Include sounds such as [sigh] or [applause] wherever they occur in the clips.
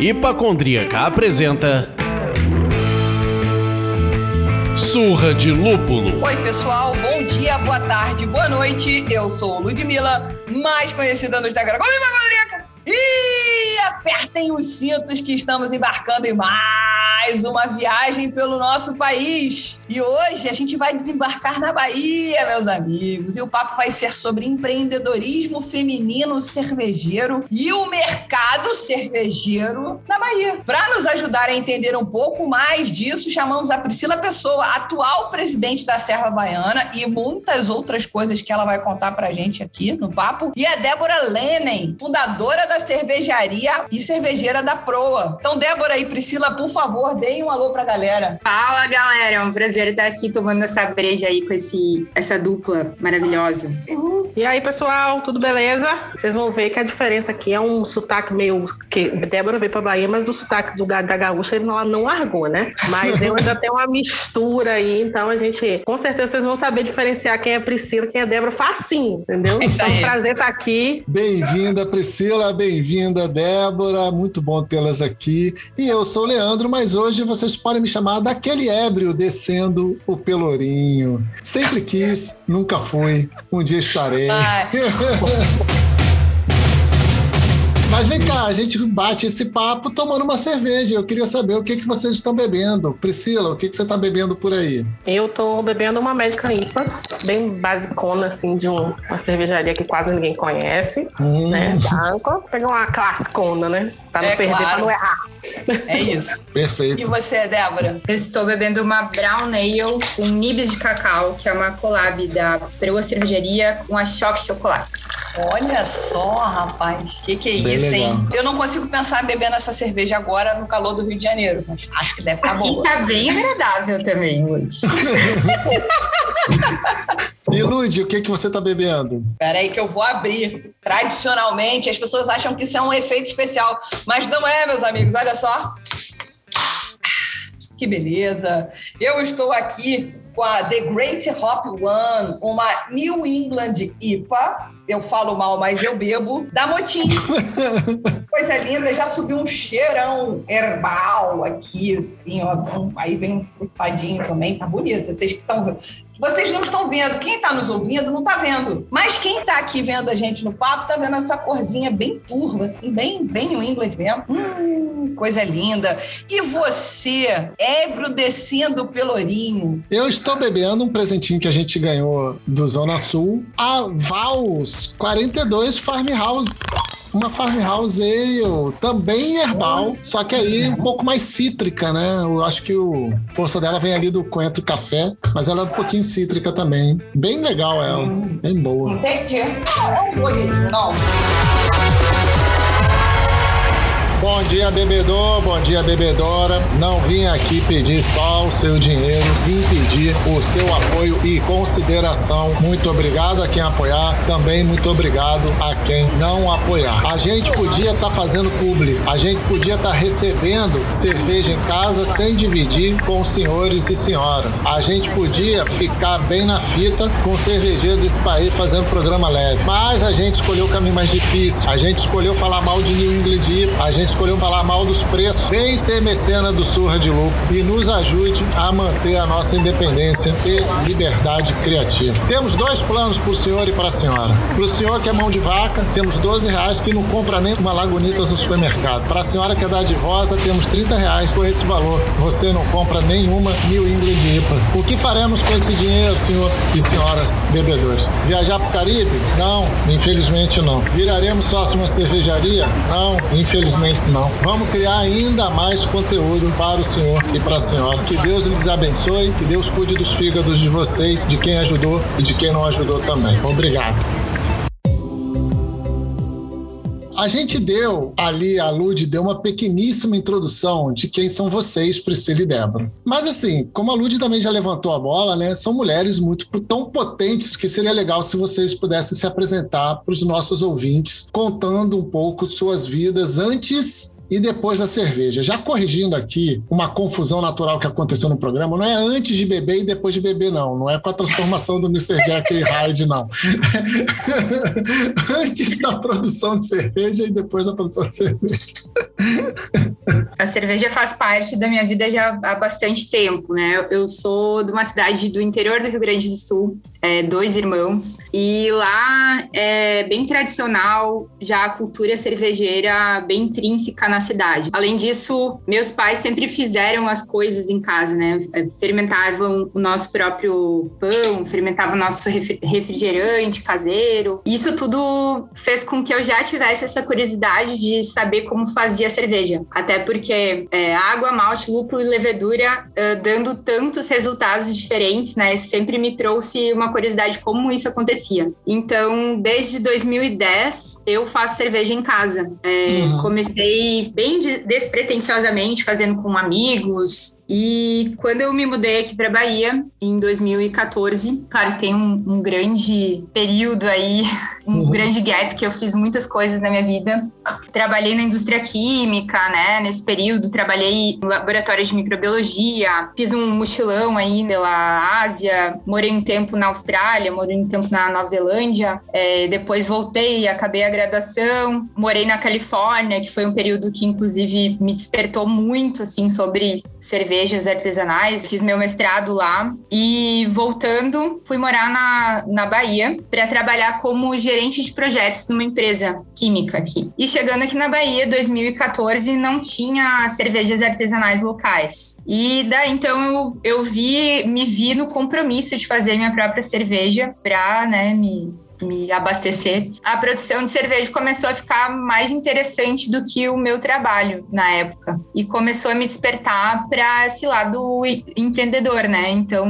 Hipacondríaca apresenta Surra de Lúpulo. Oi, pessoal, bom dia, boa tarde, boa noite. Eu sou Ludmilla, mais conhecida no Instagram como Hipacondríaca. E apertem os cintos que estamos embarcando em mais uma viagem pelo nosso país. E hoje a gente vai desembarcar na Bahia, meus amigos. E o papo vai ser sobre empreendedorismo feminino cervejeiro e o mercado cervejeiro na Bahia. Para nos ajudar a entender um pouco mais disso, chamamos a Priscila Pessoa, atual presidente da Serra Baiana e muitas outras coisas que ela vai contar pra gente aqui no papo. E a Débora Lenen, fundadora da cervejaria e cervejeira da Proa. Então, Débora e Priscila, por favor, deem um alô pra galera. Fala, galera. É um prazer prazer estar aqui tomando essa breja aí com esse, essa dupla maravilhosa. E aí, pessoal, tudo beleza? Vocês vão ver que a diferença aqui é um sotaque meio. que Débora veio pra Bahia, mas o sotaque do da gaúcha ela não largou, né? Mas eu ainda tenho uma mistura aí, então a gente. Com certeza vocês vão saber diferenciar quem é Priscila e quem é Débora facinho, entendeu? Isso então, aí. um prazer estar aqui. Bem-vinda, Priscila, bem-vinda, Débora. Muito bom tê-las aqui. E eu sou o Leandro, mas hoje vocês podem me chamar daquele ébrio descendo o Pelourinho. Sempre quis, nunca fui. Um dia estarei. Ai, [laughs] Mas vem cá, a gente bate esse papo tomando uma cerveja. Eu queria saber o que, que vocês estão bebendo. Priscila, o que, que você está bebendo por aí? Eu tô bebendo uma American IPA, bem basicona, assim, de um- uma cervejaria que quase ninguém conhece, Hum, né? Branco. Pegar uma classicona, né? Pra não É perder, claro. pra não errar. é isso. [laughs] E Perfeito. você, Débora? Eu estou bebendo uma Brown Ale com nibs de cacau, que é uma collab da Preua Cervejaria com a Choque Chocolate. Olha só, rapaz. Que que é Bem isso, legal. hein? Eu não consigo pensar em bebendo essa cerveja agora no calor do Rio de Janeiro, mas acho que deve estar Aqui boa. tá bem agradável também, Lud. [laughs] E Lud, o que, que você está bebendo? Pera aí que eu vou abrir. Tradicionalmente, as pessoas acham que isso é um efeito especial, mas não é, meus amigos. Olha só. Que beleza! Eu estou aqui com a The Great Hop One, uma New England IPA. Eu falo mal, mas eu bebo. Da Motim. [laughs] Coisa linda, já subiu um cheirão herbal aqui, assim, ó. Aí vem um frutadinho também, tá bonita. Vocês que estão. Vocês não estão vendo, quem está nos ouvindo não está vendo. Mas quem está aqui vendo a gente no papo está vendo essa corzinha bem turva, assim, bem, bem New England mesmo. Hum, coisa linda. E você, ébrio descendo o pelourinho. Eu estou bebendo um presentinho que a gente ganhou do Zona Sul, a Vals 42 Farmhouse. Uma Farmhouse Ale, também herbal, só que aí um pouco mais cítrica, né? Eu acho que o a força dela vem ali do coentro café, mas ela é um pouquinho cítrica também. Bem legal ela, bem boa. Entendi. Não é um não. Bom dia, bebedor, bom dia, bebedora. Não vim aqui pedir só o seu dinheiro, vim pedir o seu apoio e consideração. Muito obrigado a quem apoiar, também muito obrigado a quem não apoiar. A gente podia estar fazendo publi, a gente podia estar recebendo cerveja em casa sem dividir com os senhores e senhoras. A gente podia ficar bem na fita com o cervejeiro desse país fazendo programa leve. Mas a gente escolheu o caminho mais difícil. A gente escolheu falar mal de New England a gente escolheu falar mal dos preços. Vem ser mecena do Surra de Lucro e nos ajude a manter a nossa independência e liberdade criativa. Temos dois planos para o senhor e para a senhora. Para o senhor que é mão de vaca, temos 12 reais que não compra nem uma Lagunitas no supermercado. Para a senhora que é dadivosa, temos 30 reais. Com esse valor, você não compra nenhuma New England IPA. O que faremos com esse dinheiro, senhor e senhoras bebedores? Viajar para o Caribe? Não, infelizmente não. Viraremos sócio uma cervejaria? Não, infelizmente não. Vamos criar ainda mais conteúdo para o senhor e para a senhora. Que Deus lhes abençoe, que Deus cuide dos fígados de vocês, de quem ajudou e de quem não ajudou também. Obrigado. A gente deu ali, a Lud deu uma pequeníssima introdução de quem são vocês, Priscila e Débora. Mas assim, como a Lud também já levantou a bola, né? São mulheres muito tão potentes que seria legal se vocês pudessem se apresentar para os nossos ouvintes, contando um pouco suas vidas antes e depois da cerveja. Já corrigindo aqui uma confusão natural que aconteceu no programa, não é antes de beber e depois de beber, não. Não é com a transformação do Mr. Jack e Hyde, não. [laughs] antes da produção de cerveja e depois da produção de cerveja. A cerveja faz parte da minha vida já há bastante tempo, né? Eu sou de uma cidade do interior do Rio Grande do Sul, é, dois irmãos, e lá é bem tradicional já a cultura cervejeira bem intrínseca na cidade. Além disso, meus pais sempre fizeram as coisas em casa, né? É, fermentavam o nosso próprio pão, fermentavam o nosso refrigerante caseiro. Isso tudo fez com que eu já tivesse essa curiosidade de saber como fazia cerveja. Até porque é, água, malte, lúpulo e levedura uh, dando tantos resultados diferentes, né? Sempre me trouxe uma curiosidade como isso acontecia. Então, desde 2010, eu faço cerveja em casa. É, uhum. Comecei bem despretensiosamente, fazendo com amigos, e quando eu me mudei aqui para Bahia, em 2014, claro que tem um, um grande período aí, um uhum. grande gap, que eu fiz muitas coisas na minha vida. Trabalhei na indústria química, né? Nesse período, trabalhei em laboratório de microbiologia, fiz um mochilão aí pela Ásia, morei um tempo na Austrália, morei um tempo na Nova Zelândia, é, depois voltei, acabei a graduação, morei na Califórnia, que foi um período que, inclusive, me despertou muito, assim, sobre cerveja cervejas artesanais, fiz meu mestrado lá e voltando, fui morar na, na Bahia para trabalhar como gerente de projetos numa empresa química aqui. E chegando aqui na Bahia, 2014, não tinha cervejas artesanais locais. E daí então eu, eu vi, me vi no compromisso de fazer minha própria cerveja para, né, me me abastecer, a produção de cerveja começou a ficar mais interessante do que o meu trabalho na época. E começou a me despertar para esse lado empreendedor, né? Então,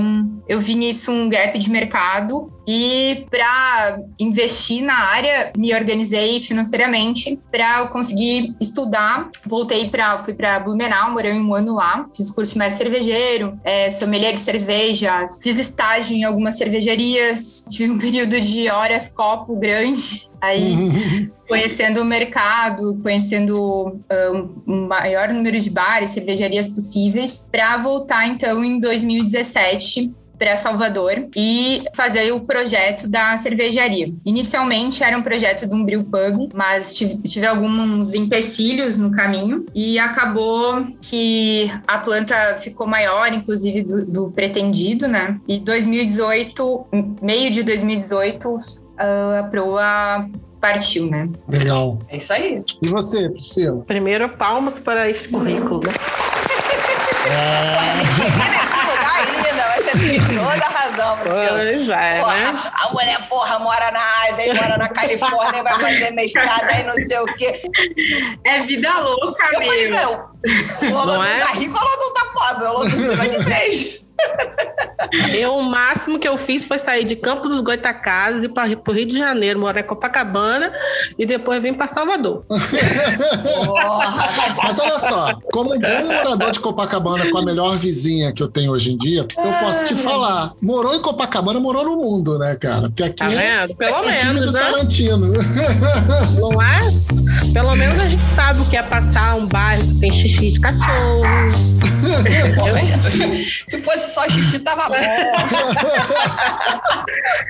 eu vi nisso um gap de mercado e para investir na área, me organizei financeiramente para eu conseguir estudar. Voltei para, fui para Blumenau, morei um ano lá, fiz curso de mestre cervejeiro, é, sommelier de cervejas, fiz estágio em algumas cervejarias, [laughs] tive um período de horas copo grande. Aí, [laughs] conhecendo o mercado, conhecendo um, um maior número de bares, cervejarias possíveis, para voltar então em 2017 para Salvador e fazer o projeto da cervejaria. Inicialmente era um projeto de um brew pub, mas tive, tive alguns empecilhos no caminho e acabou que a planta ficou maior, inclusive do, do pretendido, né? E 2018, meio de 2018, a proa partiu, né? Legal. É isso aí. E você, Priscila? Primeiro, palmas para esse currículo, né? [laughs] [laughs] É toda a razão. Pois é, porra, né? A mulher, porra, mora na Ásia, aí mora na Califórnia, vai fazer mestrado aí não sei o quê. É vida louca, eu mesmo. Falei, não, o Lodum é? tá rico o Lodum tá pobre? O Lodum vai de vez. Eu, o máximo que eu fiz foi sair de Campo dos Goitacazes e para o Rio de Janeiro, morar em Copacabana e depois vim para Salvador. [laughs] Mas olha só, como um bom morador de Copacabana com a melhor vizinha que eu tenho hoje em dia, eu posso te falar, morou em Copacabana, morou no mundo, né, cara? Porque aqui tá vendo? Pelo é menos, do né? Tarantino. Não é? Pelo menos a gente sabe o que é passar um bairro que tem xixi de cachorro. Se fosse só xixi tava bom.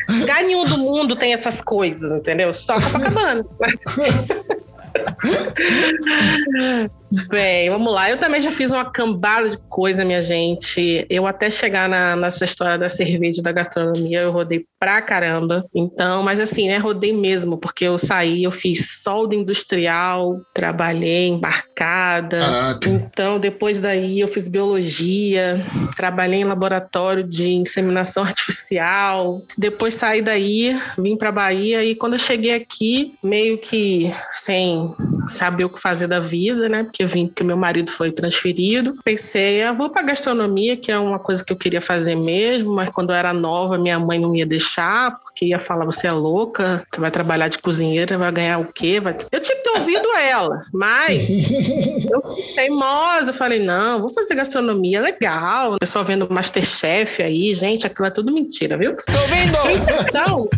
Lugar nenhum do mundo tem essas coisas, entendeu? Só Copacabana. [laughs] Bem, vamos lá. Eu também já fiz uma cambada de coisa, minha gente. Eu até chegar na, nessa história da cerveja da gastronomia, eu rodei pra caramba. Então, mas assim, né? Rodei mesmo, porque eu saí, eu fiz solda industrial, trabalhei embarcada. Caraca. Então, depois daí, eu fiz biologia, trabalhei em laboratório de inseminação artificial. Depois saí daí, vim pra Bahia e quando eu cheguei aqui, meio que sem saber o que fazer da vida, né? Porque eu vim porque meu marido foi transferido. Pensei, eu vou para gastronomia, que é uma coisa que eu queria fazer mesmo, mas quando eu era nova, minha mãe não me ia deixar, porque ia falar: você é louca, você vai trabalhar de cozinheira, vai ganhar o quê? Vai... Eu tinha que ter ouvido ela, mas [laughs] eu teimosa, eu falei: não, vou fazer gastronomia, legal. Eu só vendo Masterchef aí, gente, aquilo é tudo mentira, viu? Tô vendo! Então.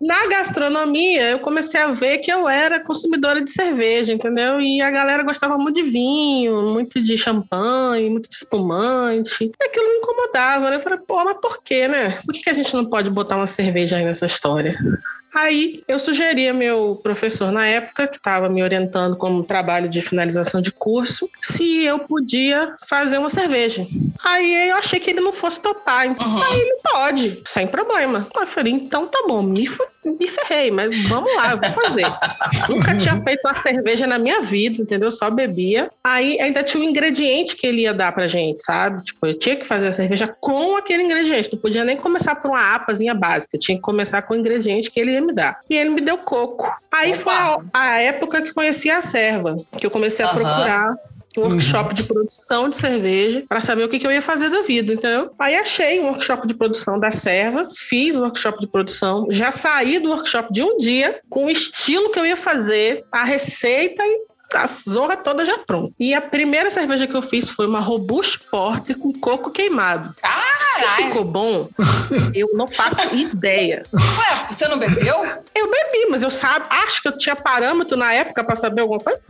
Na gastronomia, eu comecei a ver que eu era consumidora de cerveja, entendeu? E a galera gostava muito de vinho, muito de champanhe, muito de espumante. E aquilo me incomodava, né? Eu falei, pô, mas por quê, né? Por que, que a gente não pode botar uma cerveja aí nessa história? Aí eu sugeri a meu professor na época, que estava me orientando como trabalho de finalização de curso, se eu podia fazer uma cerveja. Aí eu achei que ele não fosse topar. Uhum. Aí ele pode, sem problema. Eu falei, então tá bom, me, me ferrei, mas vamos lá, eu vou fazer. [laughs] Nunca tinha feito uma cerveja na minha vida, entendeu? Só bebia. Aí ainda tinha um ingrediente que ele ia dar pra gente, sabe? Tipo, eu tinha que fazer a cerveja com aquele ingrediente. Não podia nem começar por uma apazinha básica. Tinha que começar com o ingrediente que ele ia me dar. E ele me deu coco. Aí Opa. foi a, a, época que conheci a serva, que eu comecei a procurar um workshop uhum. de produção de cerveja para saber o que, que, eu ia fazer da vida, entendeu? Aí achei um workshop de produção da serva, fiz o um workshop de produção, já saí do workshop de um dia com o estilo que eu ia fazer, a receita e a zorra toda já pronta. E a primeira cerveja que eu fiz foi uma Robusto Porter com coco queimado. Caralho! Se ficou bom, eu não faço [laughs] ideia. Ué, você não bebeu? Eu bebi, mas eu sabe, acho que eu tinha parâmetro na época para saber alguma coisa.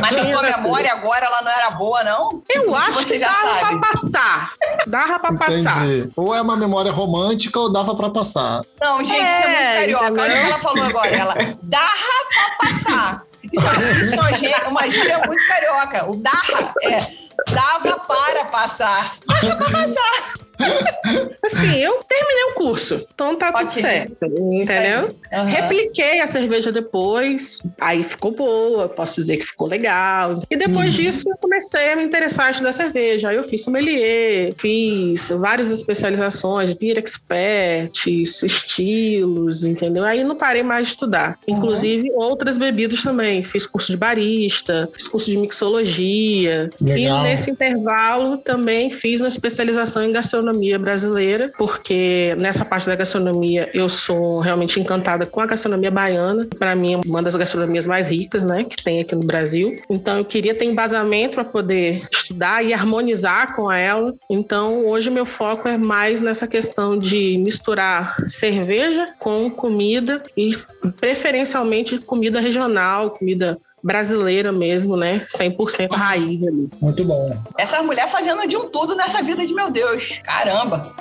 Mas na tua memória agora ela não era boa, não? Eu tipo, acho que, você que já dava sabe. pra passar. Dava pra Entendi. passar. Ou é uma memória romântica ou dava pra passar. Não, gente, é, isso é muito carioca. Olha o que ela falou agora. Ela dava pra passar. Isso, isso é uma gíria muito carioca. O darra é dava para passar. Dava para passar. [laughs] Assim, eu terminei o curso, então tá tudo okay. certo, entendeu? Uhum. Repliquei a cerveja depois, aí ficou boa, posso dizer que ficou legal. E depois uhum. disso, eu comecei a me interessar em estudar cerveja. Aí eu fiz sommelier, fiz várias especializações, beer expert, estilos, entendeu? Aí não parei mais de estudar. Uhum. Inclusive outras bebidas também. Fiz curso de barista, fiz curso de mixologia. Legal. E nesse intervalo também fiz uma especialização em gastronomia gastronomia brasileira, porque nessa parte da gastronomia eu sou realmente encantada com a gastronomia baiana. Para mim, é uma das gastronomias mais ricas, né, que tem aqui no Brasil. Então, eu queria ter embasamento para poder estudar e harmonizar com ela. Então, hoje meu foco é mais nessa questão de misturar cerveja com comida e preferencialmente comida regional, comida brasileira mesmo, né? 100% raiz ali. Muito bom. Essa mulher fazendo de um tudo nessa vida de meu Deus. Caramba.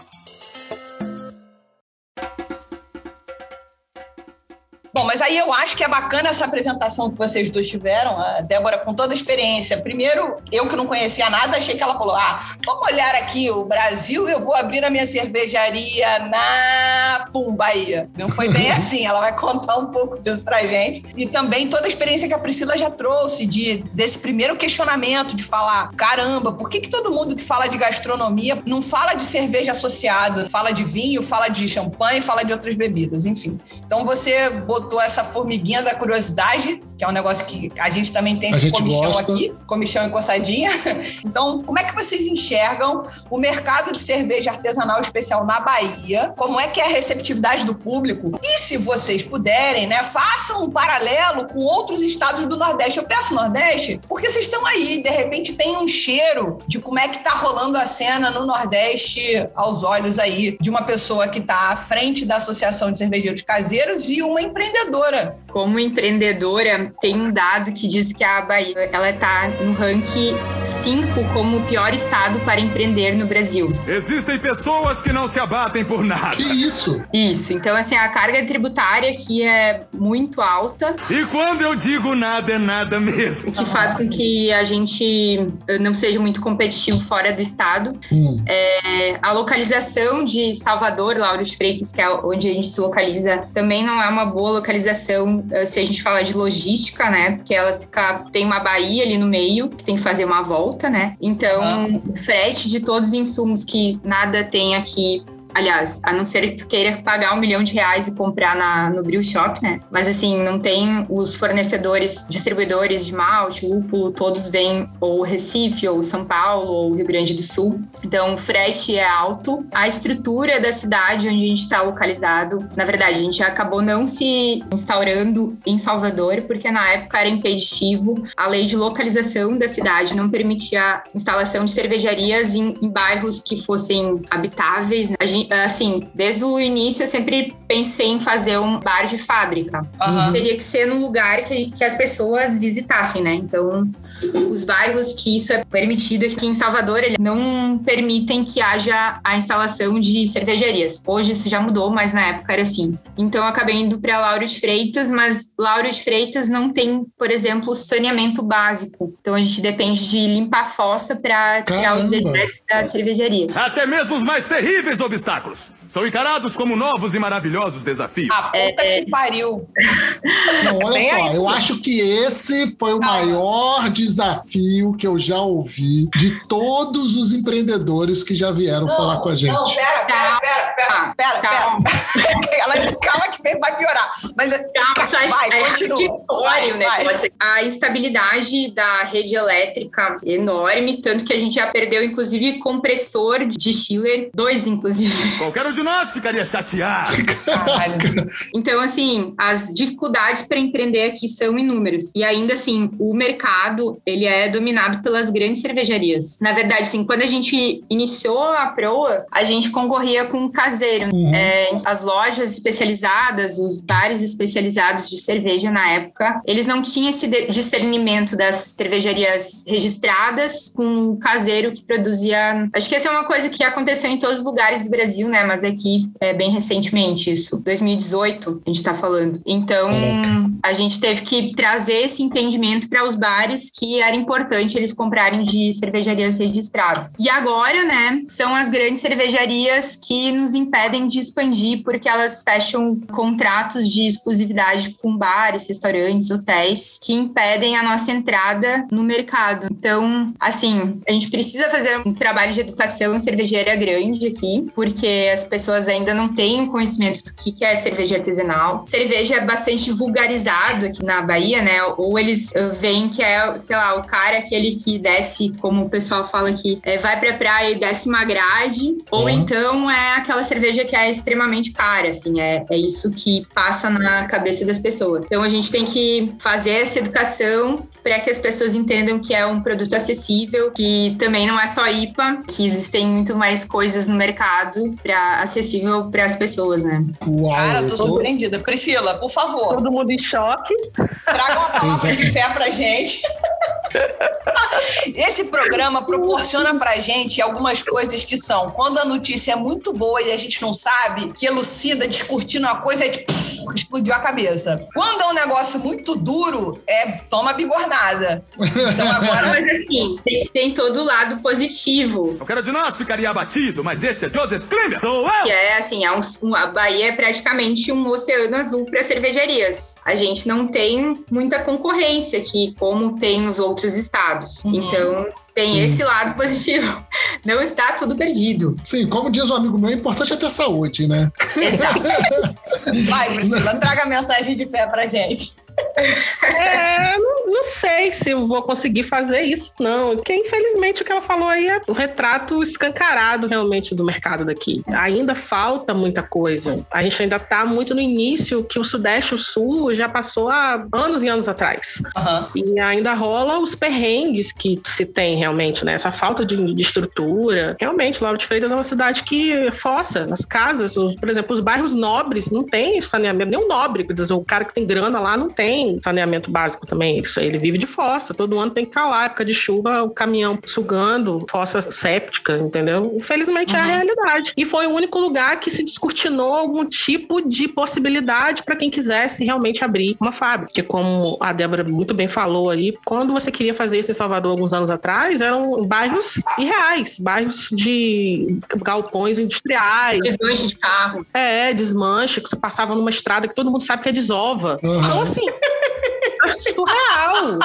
Mas aí eu acho que é bacana essa apresentação que vocês dois tiveram, a Débora com toda a experiência. Primeiro, eu que não conhecia nada, achei que ela falou: ah, vamos olhar aqui o Brasil, eu vou abrir a minha cervejaria na Pum, Bahia. Não foi bem [laughs] assim, ela vai contar um pouco disso pra gente. E também toda a experiência que a Priscila já trouxe de, desse primeiro questionamento de falar: caramba, por que, que todo mundo que fala de gastronomia não fala de cerveja associada, fala de vinho, fala de champanhe, fala de outras bebidas, enfim. Então você botou essa formiguinha da curiosidade, que é um negócio que a gente também tem a esse comichão gosta. aqui, comichão e coçadinha. [laughs] Então, como é que vocês enxergam o mercado de cerveja artesanal especial na Bahia? Como é que é a receptividade do público? E se vocês puderem, né, façam um paralelo com outros estados do Nordeste. Eu peço Nordeste porque vocês estão aí, de repente tem um cheiro de como é que tá rolando a cena no Nordeste aos olhos aí de uma pessoa que está à frente da Associação de Cervejeiros Caseiros e uma empreendedora empreendedora. Como empreendedora, tem um dado que diz que a Bahia ela está no ranking 5 como o pior estado para empreender no Brasil. Existem pessoas que não se abatem por nada. Que isso? Isso. Então, assim, a carga tributária aqui é muito alta. E quando eu digo nada, é nada mesmo. O que faz com que a gente não seja muito competitivo fora do estado. Hum. É, a localização de Salvador, Lauro de Freitas, que é onde a gente se localiza, também não é uma boa localização, eh, se a gente falar de logística, né? Porque ela fica, tem uma baía ali no meio, que tem que fazer uma volta, né? Então, ah. o frete de todos os insumos que nada tem aqui Aliás, a não ser que tu queira pagar um milhão de reais e comprar na, no Brew Shop, né? Mas assim, não tem os fornecedores, distribuidores de malte, lúpulo, todos vêm ou Recife, ou São Paulo, ou Rio Grande do Sul. Então, o frete é alto. A estrutura da cidade onde a gente está localizado, na verdade, a gente acabou não se instaurando em Salvador, porque na época era impeditivo. A lei de localização da cidade não permitia a instalação de cervejarias em, em bairros que fossem habitáveis. Né? A gente assim, desde o início eu sempre pensei em fazer um bar de fábrica. Aham. Teria que ser num lugar que, que as pessoas visitassem, né? Então, os bairros que isso é permitido aqui em Salvador, eles não permitem que haja a instalação de cervejarias. Hoje isso já mudou, mas na época era assim. Então eu acabei indo para Lauro de Freitas, mas Lauro de Freitas não tem, por exemplo, saneamento básico. Então a gente depende de limpar a fossa para tirar os dejetos da cervejaria. Até mesmo os mais terríveis obstáculos são encarados como novos e maravilhosos desafios. A puta que pariu. Não, olha Bem só, aí. eu acho que esse foi o maior desafio que eu já ouvi de todos os empreendedores que já vieram falar com a gente. Não, pera, pera, pera, pera, pera, Calma. pera. [laughs] Ela, calma que vem- vai piorar. Mas Calma, tu acha- vai, é continua. contraditório Vai, vai. A instabilidade da rede elétrica é enorme, tanto que a gente já perdeu, inclusive, compressor de chiller, dois, inclusive. Qualquer um de nós ficaria chateado. Caralho. Então, assim, as dificuldades para empreender aqui são inúmeras. E ainda assim, o mercado, ele é dominado pelas grandes cervejarias. Na verdade, assim, quando a gente iniciou a Proa, a gente concorria com o caseiro. É, as lojas especializadas, os bares especializados de cerveja na época, eles não tinham esse discernimento das cervejarias registradas com o caseiro que produzia. Acho que essa é uma coisa que aconteceu em todos os lugares do Brasil, né? Mas aqui é bem recentemente isso. 2018, a gente tá falando. Então, a gente teve que trazer esse entendimento para os bares que era importante eles comprarem de cervejarias registradas. E agora, né, são as grandes cervejarias que nos impedem de expandir porque elas fecham contratos de exclusividade com bares, restaurantes, hotéis que impedem a nossa entrada no mercado. Então, assim, a gente precisa fazer um trabalho de educação cervejeira grande aqui, porque as pessoas ainda não têm conhecimento do que que é cerveja artesanal. Cerveja é bastante vulgarizado aqui na Bahia, né? Ou eles eh, veem que é, sei o cara aquele que desce, como o pessoal fala aqui, eh, vai pra praia e desce uma grade, ou Uhum. então é aquela cerveja que é extremamente cara, assim, é, é isso que passa na cabeça das pessoas. Então a gente tem que fazer essa educação para que as pessoas entendam que é um produto acessível, que também não é só IPA, que existem muito mais coisas no mercado para acessível para as pessoas, né? Uau, Cara, eu tô tô- surpreendida. Priscila, por favor, Todo mundo em choque. traga uma palavra de fé pra gente. [laughs] Esse programa proporciona pra gente algumas coisas que são quando a notícia é muito boa e a gente não sabe, que elucida, descortina uma coisa e pff, explodiu a cabeça. Quando é um negócio muito duro, é toma bigornada. Então agora Mas assim, tem, tem todo o lado positivo, Qualquer um de nós ficaria abatido, mas esse é Joseph Klinger. Sou eu! que é assim, é um, um- a Bahia é praticamente um oceano azul para cervejarias. A gente não tem muita concorrência aqui, como tem nos outros estados. Então, tem esse lado positivo. [laughs] Não está tudo perdido. Sim, como diz um amigo meu, o importante é ter saúde, né? Exato. [laughs] vai, Priscila, traga a mensagem de fé pra gente. [laughs] É, não, não sei se eu vou conseguir fazer isso, não. Porque, infelizmente, o que ela falou aí é o retrato escancarado realmente do mercado daqui. Ainda falta muita coisa. A gente ainda está muito no início que o Sudeste e o Sul já passou há anos e anos atrás. Aham. E ainda rola os perrengues que se tem realmente, né? Essa falta de, de estrutura. Realmente, Lauro de Freitas é uma cidade que fossa. As casas, os- por exemplo, os bairros nobres não tem saneamento, nem o nobre, quer dizer, o cara que tem grana lá não tem saneamento básico também. Isso aí, ele vive de fossa. Todo ano tem que estar lá, época de chuva, o caminhão sugando, fossa séptica, entendeu? Infelizmente é a realidade. E foi o único lugar que se descortinou algum tipo de possibilidade para quem quisesse realmente abrir uma fábrica. Porque como a Débora muito bem falou aí, quando você queria fazer isso em Salvador alguns anos atrás, eram bairros irreais, bairros de galpões industriais, Desmanche de carro. é, desmanche, que você passava numa estrada que todo mundo sabe que é desova. Uhum. Então, assim, é surreal.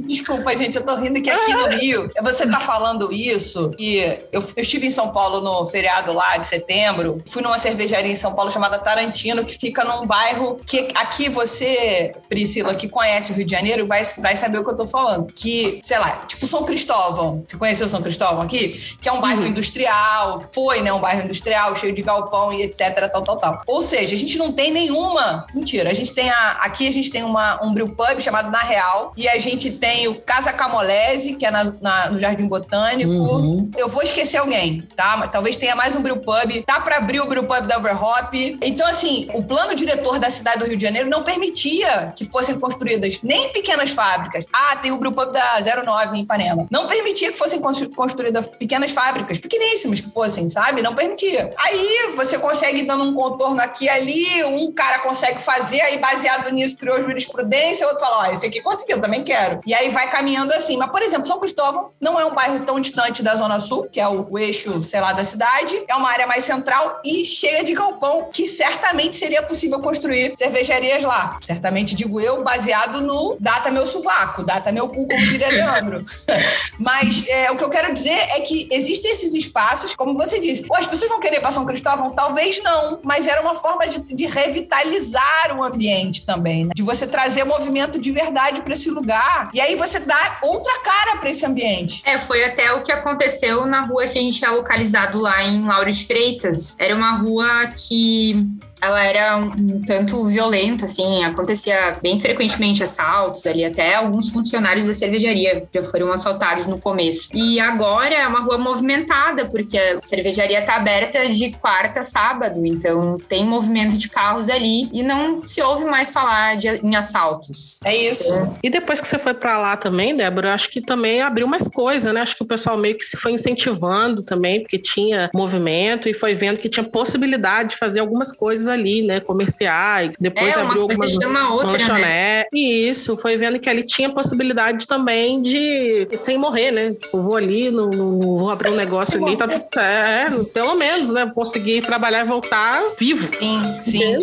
Desculpa, gente, eu tô rindo que aqui no [laughs] Rio, você tá falando isso, e eu, eu estive em São Paulo no feriado lá de setembro, fui numa cervejaria em São Paulo chamada Tarantino, que fica num bairro que aqui você, Priscila, que conhece o Rio de Janeiro, vai, vai saber o que eu tô falando. Que, sei lá, tipo São Cristóvão. Você conheceu São Cristóvão aqui? Que é um bairro industrial, foi, né? Um bairro industrial, cheio de galpão e etc, tal, tal, tal. Ou seja, a gente não tem nenhuma... Mentira, a gente tem a... Aqui a gente tem uma, um brew pub chamado Na Real, e a gente tem tem o Casa Camolese, que é na, na, no Jardim Botânico. Uhum. Eu vou esquecer alguém, tá? Mas talvez tenha mais um brewpub. Tá para abrir o brewpub da Overhop. Então, assim, o plano diretor da cidade do Rio de Janeiro não permitia que fossem construídas nem pequenas fábricas. Ah, tem o brewpub da 09 em Ipanema. Não permitia que fossem constru- construídas pequenas fábricas, pequeníssimas que fossem, sabe? Não permitia. Aí você consegue dando um contorno aqui e ali, um cara consegue fazer, aí baseado nisso criou jurisprudência, outro fala, ó, esse aqui conseguiu, também quero. E aí vai caminhando assim. Mas, por exemplo, São Cristóvão não é um bairro tão distante da Zona Sul, que é o, o eixo, sei lá, da cidade. É uma área mais central e cheia de galpão, que certamente seria possível construir cervejarias lá. Certamente, digo eu, baseado no data meu sovaco, data meu cu, como diria Leandro. [laughs] Mas é, o que eu quero dizer é que existem esses espaços, como você disse. Pô, as pessoas vão querer para São Cristóvão? Talvez não, mas era uma forma de, de revitalizar o ambiente também, né? de você trazer movimento de verdade para esse lugar. E aí você dá outra cara para esse ambiente. É, foi até o que aconteceu na rua que a gente é localizado lá em Lauro de Freitas. Era uma rua que ela era um, um tanto violenta, assim, acontecia bem frequentemente assaltos ali, até alguns funcionários da cervejaria já foram assaltados no começo. E agora é uma rua movimentada, porque a cervejaria tá aberta de quarta a sábado, então tem movimento de carros ali e não se ouve mais falar de, em assaltos. É isso. E depois que você foi pra lá também, Débora, acho que também abriu mais coisa, né? Acho que o pessoal meio que se foi incentivando também, porque tinha movimento e foi vendo que tinha possibilidade de fazer algumas coisas ali, né? Comerciais. Depois É, uma abriu algumas chama outra, né? lanchonetes. Isso, foi vendo que ali tinha possibilidade também de sem morrer, né? Tipo, vou ali, não, não- vou abrir um negócio ali, tá tudo certo. Pelo menos, né? Conseguir trabalhar e voltar vivo. Sim, sim.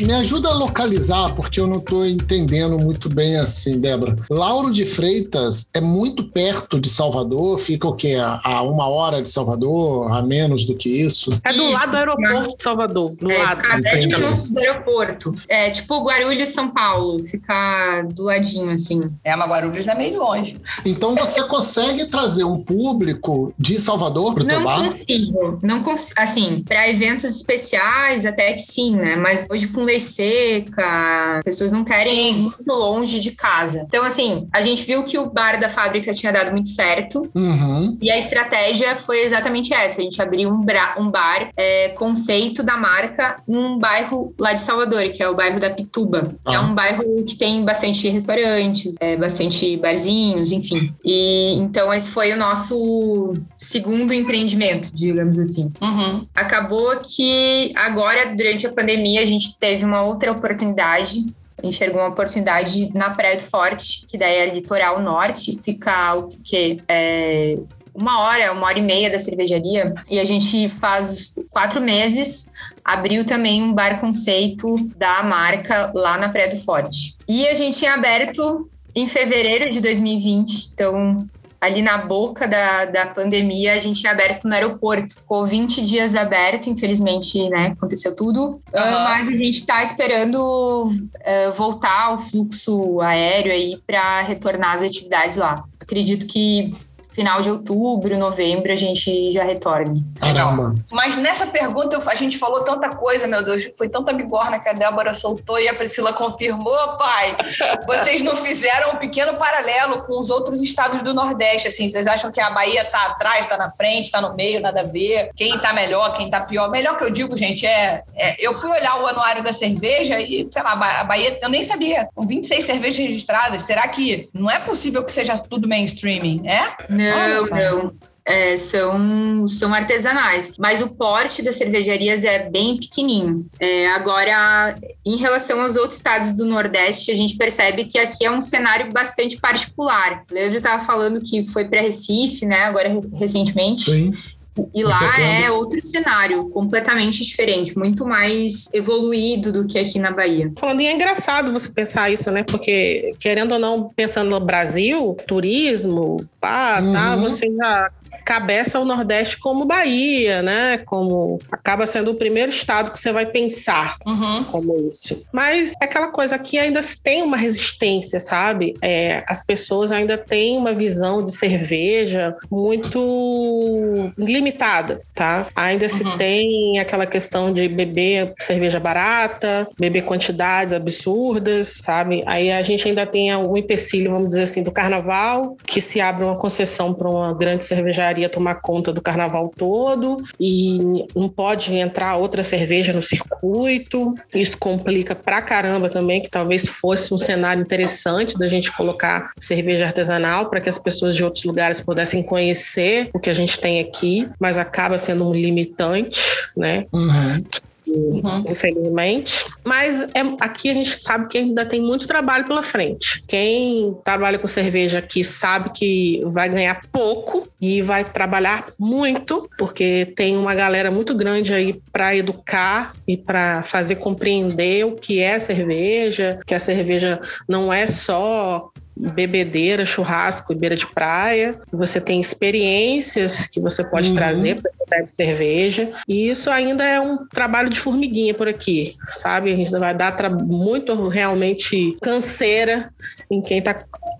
Me ajuda a localizar, porque eu não estou entendendo muito bem assim, Débora. Lauro de Freitas é muito perto de Salvador, fica o quê? A, a uma hora de Salvador, a menos do que isso? É do Isso, lado do aeroporto de Salvador, do É, lado. ficar a 10 Entendi. minutos do aeroporto. É tipo Guarulhos, São Paulo. Ficar do ladinho, assim. É, mas Guarulhos não é meio longe. Então você consegue trazer um público de Salvador para o teu Não bar? consigo. Não cons assim, para eventos especiais, até que sim, né? Mas hoje com lei seca, as pessoas não querem Sim. ir muito longe de casa. Então, assim, a gente viu que o bar da fábrica tinha dado muito certo. Uhum. E a estratégia foi exatamente essa: a gente abriu um, um bar é, conceito da marca num bairro lá de Salvador, que é o bairro da Pituba. que É Ah. um bairro que tem bastante restaurantes, é, bastante barzinhos, enfim. E então esse foi o nosso segundo empreendimento, digamos assim. Uhum. Acabou que agora, durante a pandemia, a gente teve uma outra oportunidade. Enxergou uma oportunidade na Praia do Forte, que daí é litoral norte, fica o quê? É, uma hora, uma hora e meia da cervejaria. E a gente faz quatro meses, abriu também um bar conceito da marca lá na Praia do Forte. E a gente tinha aberto em fevereiro de 2020, então ali na boca da, da pandemia, a gente tinha aberto no aeroporto. Ficou 20 dias aberto, infelizmente, né? Aconteceu tudo. Ah, mas a gente tá esperando eh, voltar o fluxo aéreo aí para retornar as atividades lá. Acredito que final de outubro, novembro, a gente já retorne. Caramba. Mas nessa pergunta eu- a gente falou tanta coisa, meu Deus, foi tanta bigorna que a Débora soltou e a Priscila confirmou, pai. Vocês não fizeram um pequeno paralelo com os outros estados do Nordeste, assim, vocês acham que a Bahia tá atrás, tá na frente, tá no meio, nada a ver? Quem tá melhor, quem tá pior? Melhor que eu digo, gente, é, é- eu fui olhar o anuário da cerveja e, sei lá, a Bahia, eu nem sabia, com 26 cervejas registradas, será que não é possível que seja tudo mainstreaming, é? Não, Cara. não. É, são, são artesanais, mas o porte das cervejarias é bem pequenininho. É, agora, em relação aos outros estados do Nordeste, a gente percebe que aqui é um cenário bastante particular. O Leandro estava falando que foi para Recife, né? Agora recentemente. Sim. E lá setembro. é outro cenário, completamente diferente, muito mais evoluído do que aqui na Bahia. Falando, e é engraçado você pensar isso, né? Porque, querendo ou não, pensando no Brasil, turismo, pá, tá, Uhum. você já cabeça o Nordeste como Bahia, né? Como acaba sendo o primeiro estado que você vai pensar Uhum. como isso. Mas é aquela coisa aqui ainda tem uma resistência, sabe? É, as pessoas ainda têm uma visão de cerveja muito limitada, tá? Ainda se Uhum. tem aquela questão de beber cerveja barata, beber quantidades absurdas, sabe? Aí a gente ainda tem o empecilho, vamos dizer assim, do carnaval, que se abre uma concessão para uma grande cervejaria tomar conta do carnaval todo e não pode entrar outra cerveja no circuito. Isso complica pra caramba também, que talvez fosse um cenário interessante da gente colocar cerveja artesanal para que as pessoas de outros lugares pudessem conhecer o que a gente tem aqui, mas acaba sendo um limitante, né? Uhum. Uhum. infelizmente. Mas é- aqui a gente sabe que ainda tem muito trabalho pela frente. Quem trabalha com cerveja aqui sabe que vai ganhar pouco e vai trabalhar muito, porque tem uma galera muito grande aí para educar e para fazer compreender o que é cerveja, que a cerveja não é só bebedeira, churrasco e beira de praia. Você tem experiências que você pode Uhum. trazer para quem bebe cerveja. E isso ainda é um trabalho de formiguinha por aqui, sabe? A gente vai dar muito realmente canseira em quem está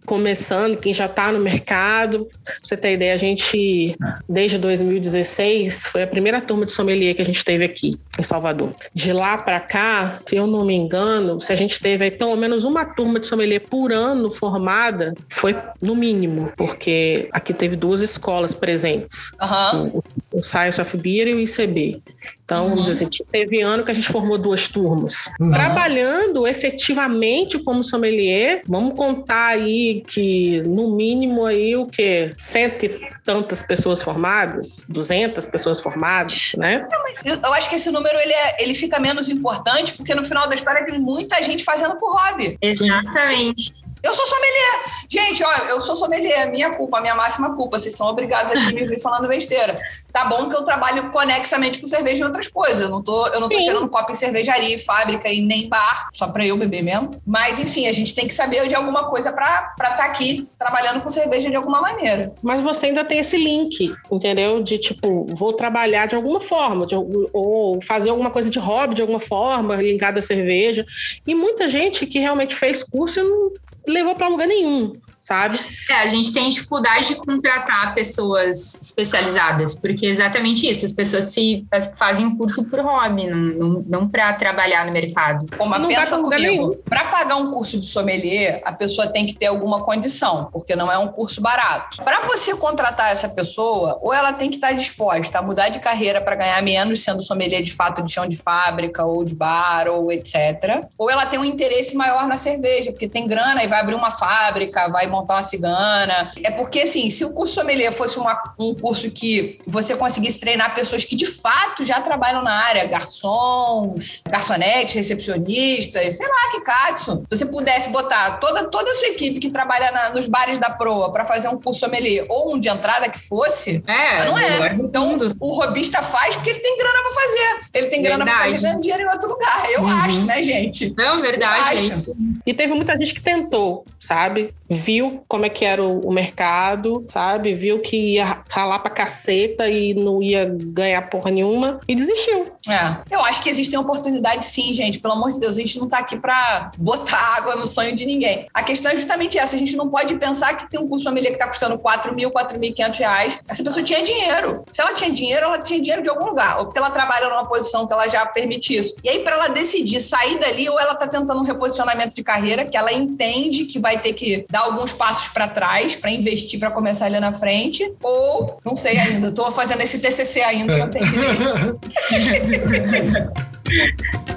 começando, quem já está no mercado. Pra você ter ideia, a gente, desde 2016, foi a primeira turma de sommelier que a gente teve aqui em Salvador. De lá para cá, se eu não me engano, se a gente teve aí pelo menos uma turma de sommelier por ano formada, foi no mínimo, porque aqui teve duas escolas presentes Aham. O Science of Beer e o ICB. Então, vamos dizer assim, teve ano que a gente formou duas turmas. Uhum. Trabalhando efetivamente como sommelier, vamos contar aí que no mínimo aí o quê? Cento e tantas pessoas formadas, 200 pessoas formadas, né? Eu, eu acho que esse número ele, é- ele fica menos importante porque no final da história tem muita gente fazendo por hobby. Exatamente. Eu sou sommelier. Gente, ó, eu sou sommelier, minha culpa, minha máxima culpa. Vocês são obrigados aqui a me vir [laughs] falando besteira. Tá bom que eu trabalho conexamente com cerveja e outras coisas. Eu não tô, eu não tô Sim. cheirando copo em cervejaria, fábrica e nem bar, só pra eu beber mesmo. Mas, enfim, a gente tem que saber de alguma coisa pra estar aqui trabalhando com cerveja de alguma maneira. Mas você ainda tem esse link, entendeu? De tipo, vou trabalhar de alguma forma, de ou fazer alguma coisa de hobby de alguma forma, ligada à cerveja. E muita gente que realmente fez curso e não levou para lugar nenhum, sabe? É, a gente tem dificuldade de contratar pessoas especializadas, porque é exatamente isso, as pessoas se fazem um curso por hobby, não, não, não para trabalhar no mercado. Pô, mas Não pensa comigo, para pagar um curso de sommelier, a pessoa tem que ter alguma condição, porque não é um curso barato. Para você contratar essa pessoa, ou ela tem que estar disposta a mudar de carreira para ganhar menos, sendo sommelier de fato de chão de fábrica ou de bar ou etc. Ou ela tem um interesse maior na cerveja, porque tem grana e vai abrir uma fábrica, vai montar uma cigana. É porque, assim, se o curso sommelier fosse uma- um curso que você conseguisse treinar pessoas que de fato já trabalham na área, garçons, garçonetes, recepcionistas, sei lá que katsu. Se você pudesse botar toda, toda a sua equipe que trabalha na- nos bares da proa para fazer um curso sommelier ou um de entrada que fosse, É, mas não é. do Então, o robista faz porque ele tem grana para fazer. Ele tem grana para fazer ganhando dinheiro em outro lugar. Eu Uhum. acho, né, gente? Não, Eu verdade. acho. E teve muita gente que tentou, sabe? Viu como é que era o, o mercado, sabe? Viu que ia ralar pra caceta e não ia ganhar porra nenhuma e desistiu. É. Eu acho que existem oportunidades sim, gente. Pelo amor de Deus, a gente não tá aqui pra botar [laughs] água no sonho de ninguém. A questão é justamente essa. A gente não pode pensar que tem um curso sommelier que tá custando 4 mil, 4.500 reais. Essa pessoa tinha dinheiro. Se ela tinha dinheiro, ela tinha dinheiro de algum lugar. Ou porque ela trabalha numa posição que ela já permite isso. E aí, pra ela decidir sair dali, ou ela tá tentando um reposicionamento de carreira, que ela entende que vai ter que dar alguns passos pra trás pra investir pra começar ali na frente. Ou, não sei ainda, tô fazendo esse TCC ainda, não tem [laughs] [laughs]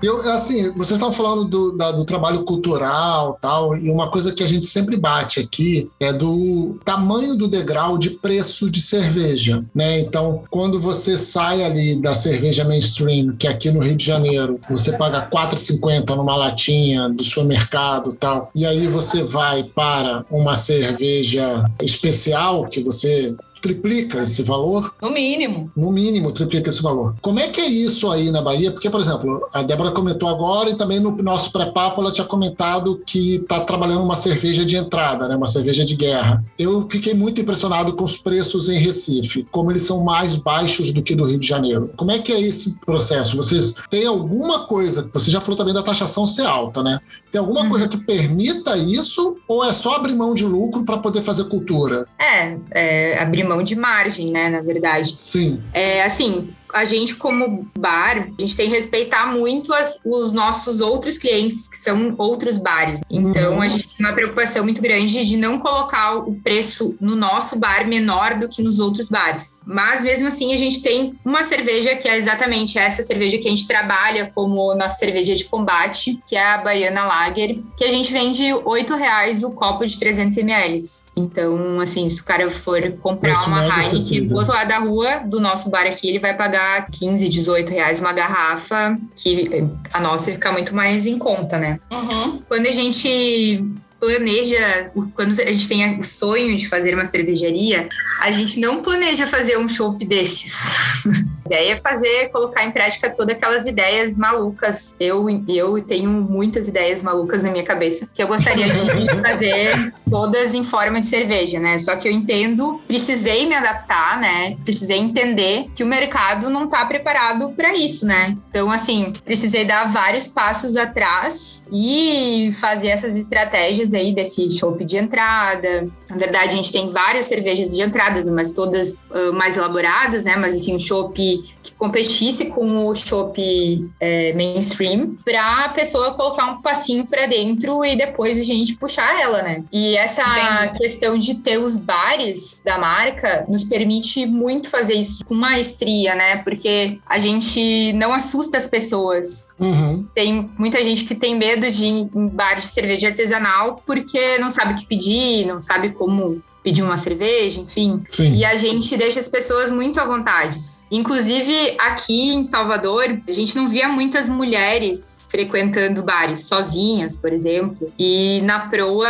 Eu, assim, vocês estão falando do, da- do trabalho cultural tal, e uma coisa que a gente sempre bate aqui é do tamanho do degrau de preço de cerveja, né? Então, quando você sai ali da cerveja mainstream, que é aqui no Rio de Janeiro, você paga R$ 4,50 numa latinha do supermercado tal, e aí você vai para uma cerveja especial, que você triplica esse valor? No mínimo. No mínimo, triplica esse valor. Como é que é isso aí na Bahia? Porque, por exemplo, a Débora comentou agora e também no nosso pré-papo ela tinha comentado que está trabalhando uma cerveja de entrada, né? uma cerveja de guerra. Eu fiquei muito impressionado com os preços em Recife, como eles são mais baixos do que do Rio de Janeiro. Como é que é esse processo? Vocês têm alguma coisa, você já falou também da taxação ser alta, né? Tem alguma Uhum. coisa que permita isso ou é só abrir mão de lucro para poder fazer cultura? É, é, abrir mão de margem, né, na verdade. Sim. É assim, a gente como bar, a gente tem que respeitar muito as- os nossos outros clientes, que são outros bares. Então, Uhum. a gente tem uma preocupação muito grande de não colocar o preço no nosso bar menor do que nos outros bares. Mas, mesmo assim, a gente tem uma cerveja que é exatamente essa cerveja que a gente trabalha como nossa cerveja de combate, que é a Baiana Lager, que a gente vende 8 reais o copo de 300 ml. Então, assim, se o cara for comprar Preço uma Heineken do outro lado da rua, do nosso bar aqui, ele vai pagar 15, 18 reais uma garrafa, que eh, a nossa fica muito mais em conta, né? Uhum. Quando a gente planeja, quando a gente tem o sonho de fazer uma cervejaria, a gente não planeja fazer um chopp desses. [laughs] A ideia é fazer, colocar em prática todas aquelas ideias malucas. Eu, eu tenho muitas ideias malucas na minha cabeça que eu gostaria de [laughs] fazer todas em forma de cerveja, né? Só que eu entendo, precisei me adaptar, né? Precisei entender que o mercado não tá preparado para isso, né? Então, assim, precisei dar vários passos atrás e fazer essas estratégias aí desse chopp de entrada. Na verdade, a gente tem várias cervejas de entradas, mas todas ah, mais elaboradas, né? Mas assim, um chopp que competisse com o chopp é, mainstream para a pessoa colocar um passinho para dentro e depois a gente puxar ela, né? E essa Entendi. questão de ter os bares da marca nos permite muito fazer isso com maestria, né? Porque a gente não assusta as pessoas. Uhum. Tem muita gente que tem medo de ir em bar de cerveja artesanal porque não sabe o que pedir, não sabe como pedir uma cerveja, enfim. Sim. E a gente deixa as pessoas muito à vontade. Inclusive, aqui em Salvador, a gente não via muitas mulheres frequentando bares, sozinhas, por exemplo. E na proa,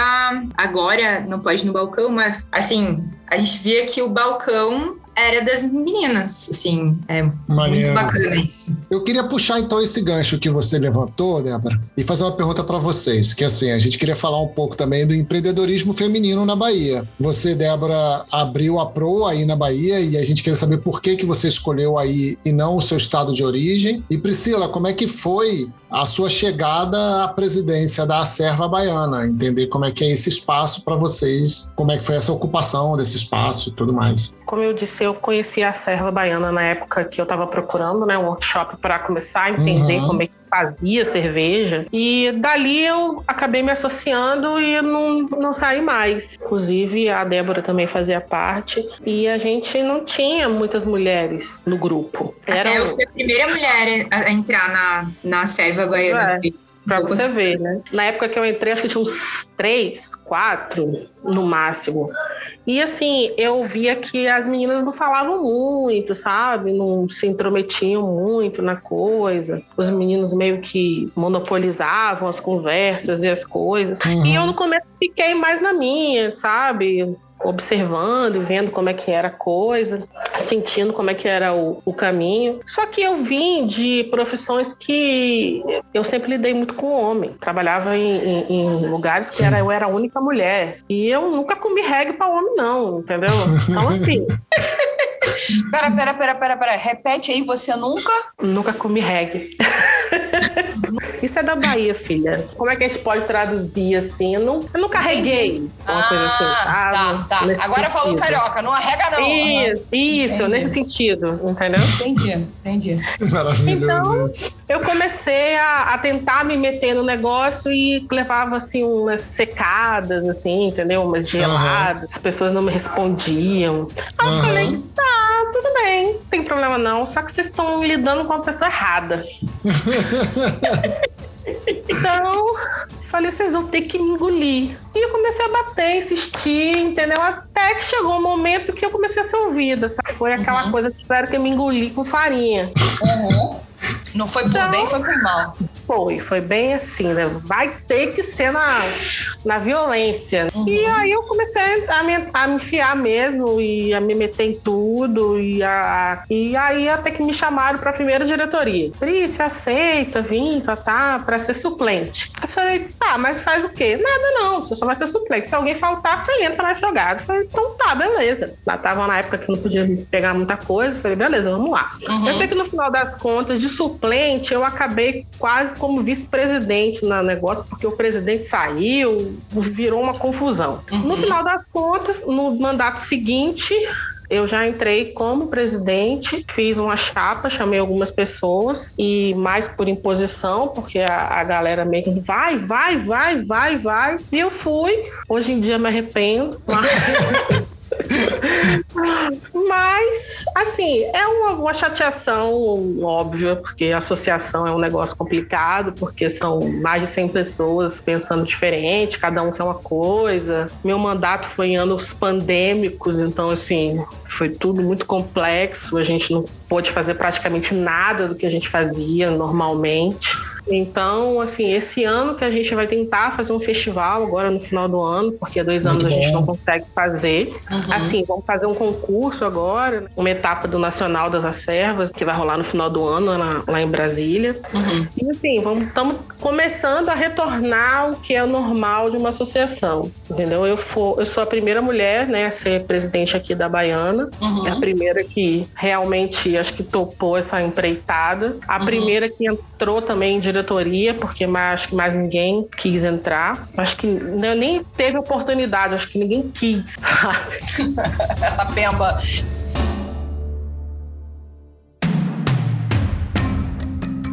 agora não pode ir no balcão, mas assim, a gente via que o balcão era das meninas, assim, é muito Maneiro. bacana isso. Eu queria puxar então esse gancho que você levantou, Débora, e fazer uma pergunta para vocês, que assim, a gente queria falar um pouco também do empreendedorismo feminino na Bahia. Você, Débora, abriu a Pro aí na Bahia e a gente queria saber por que que você escolheu aí e não o seu estado de origem. E Priscila, como é que foi a sua chegada à presidência da Serva Baiana? Entender como é que é esse espaço para vocês, como é que foi essa ocupação desse espaço e tudo mais. Como eu disse, eu conheci a serva baiana na época que eu estava procurando, né, um workshop para começar a entender Uhum. como é que fazia cerveja. E dali eu acabei me associando e não, não saí mais. Inclusive, a Débora também fazia parte. E a gente não tinha muitas mulheres no grupo. Até Eram- eu fui a primeira mulher a a entrar na, na serva baiana. É. Pra você ver, né? Na época que eu entrei, acho que tinha uns três, quatro no máximo. E assim, eu via que as meninas não falavam muito, sabe? Não se intrometiam muito na coisa. Os meninos meio que monopolizavam as conversas e as coisas. Uhum. E eu no começo fiquei mais na minha, sabe? Observando e vendo como é que era a coisa, sentindo como é que era o, o caminho. Só que eu vim de profissões que eu sempre lidei muito com homem. Trabalhava em, em- em lugares que era, eu era a única mulher. E eu nunca comi reggae pra homem, não, entendeu? Então, assim, [laughs] Pera, pera, pera, pera, pera. Repete aí, você nunca. nunca comi reggae. [laughs] [laughs] Isso é da Bahia, filha. Como é que a gente pode traduzir assim? Eu, não, eu não carreguei uma coisa assim, Ah, sabe? tá, tá. Agora falou sentido. carioca, não arrega não. Isso, isso, Entendi. nesse sentido, entendeu? Entendi, entendi. [laughs] Isso. Eu comecei a, a tentar me meter no negócio e levava assim umas secadas, assim, entendeu? Umas geladas, as pessoas não me respondiam. Aí eu falei, tá, tudo bem, não tem problema não, só que vocês estão lidando com a pessoa errada. [laughs] Então, falei, vocês vão ter que me engolir. E eu comecei a bater, insistir, entendeu? Até que chegou um momento que eu comecei a ser ouvida, sabe? Foi aquela Uhum. coisa que tiveram que me engolir com farinha. Uhum. Não foi por Então- bem, foi por mal. foi, foi bem assim, né? Vai ter que ser na, na violência. Uhum. E aí eu comecei a me, a me enfiar mesmo e a me meter em tudo. E, a, e aí até que me chamaram para a primeira diretoria. Pri, você aceita vir, tá, tá, para ser suplente. Eu falei, tá, mas faz o quê? Nada não, você só vai ser suplente. Se alguém faltar, você entra na jogada. Eu falei, então tá, beleza. Lá tava na época que não podia pegar muita coisa. Eu falei, beleza, vamos lá. Uhum. Eu sei que no final das contas, de suplente, eu acabei quase como vice-presidente no negócio, porque o presidente saiu, virou uma confusão. Uhum. No final das contas, no mandato seguinte, eu já entrei como presidente, fiz uma chapa, chamei algumas pessoas e mais por imposição, porque a, a galera meio que vai, vai, vai, vai, vai. E eu fui. Hoje em dia me arrependo, mas [laughs] Mas, assim, é uma, uma, chateação óbvia, porque associação é um negócio complicado, porque são mais de 100 pessoas pensando diferente, cada um quer uma coisa. Meu mandato foi em anos pandêmicos, então, assim, foi tudo muito complexo, a gente não pôde fazer praticamente nada do que a gente fazia normalmente. Então, assim, esse ano que a gente vai tentar fazer um festival agora no final do ano, porque há dois anos Muito a gente bom. não consegue fazer. Uhum. Assim, vamos fazer um concurso agora, uma etapa do Nacional das Acervas, que vai rolar no final do ano lá, lá em Brasília. Uhum. E assim, estamos começando a retornar o que é o normal de uma associação, entendeu? Eu, for, eu sou a primeira mulher, né, a ser presidente aqui da Baiana. Uhum. É a primeira que realmente, acho que topou essa empreitada. A uhum. primeira que entrou também em diretoria, porque mais, acho que mais ninguém quis entrar. Acho que nem teve oportunidade, acho que ninguém quis, [laughs] sabe? Essa pemba.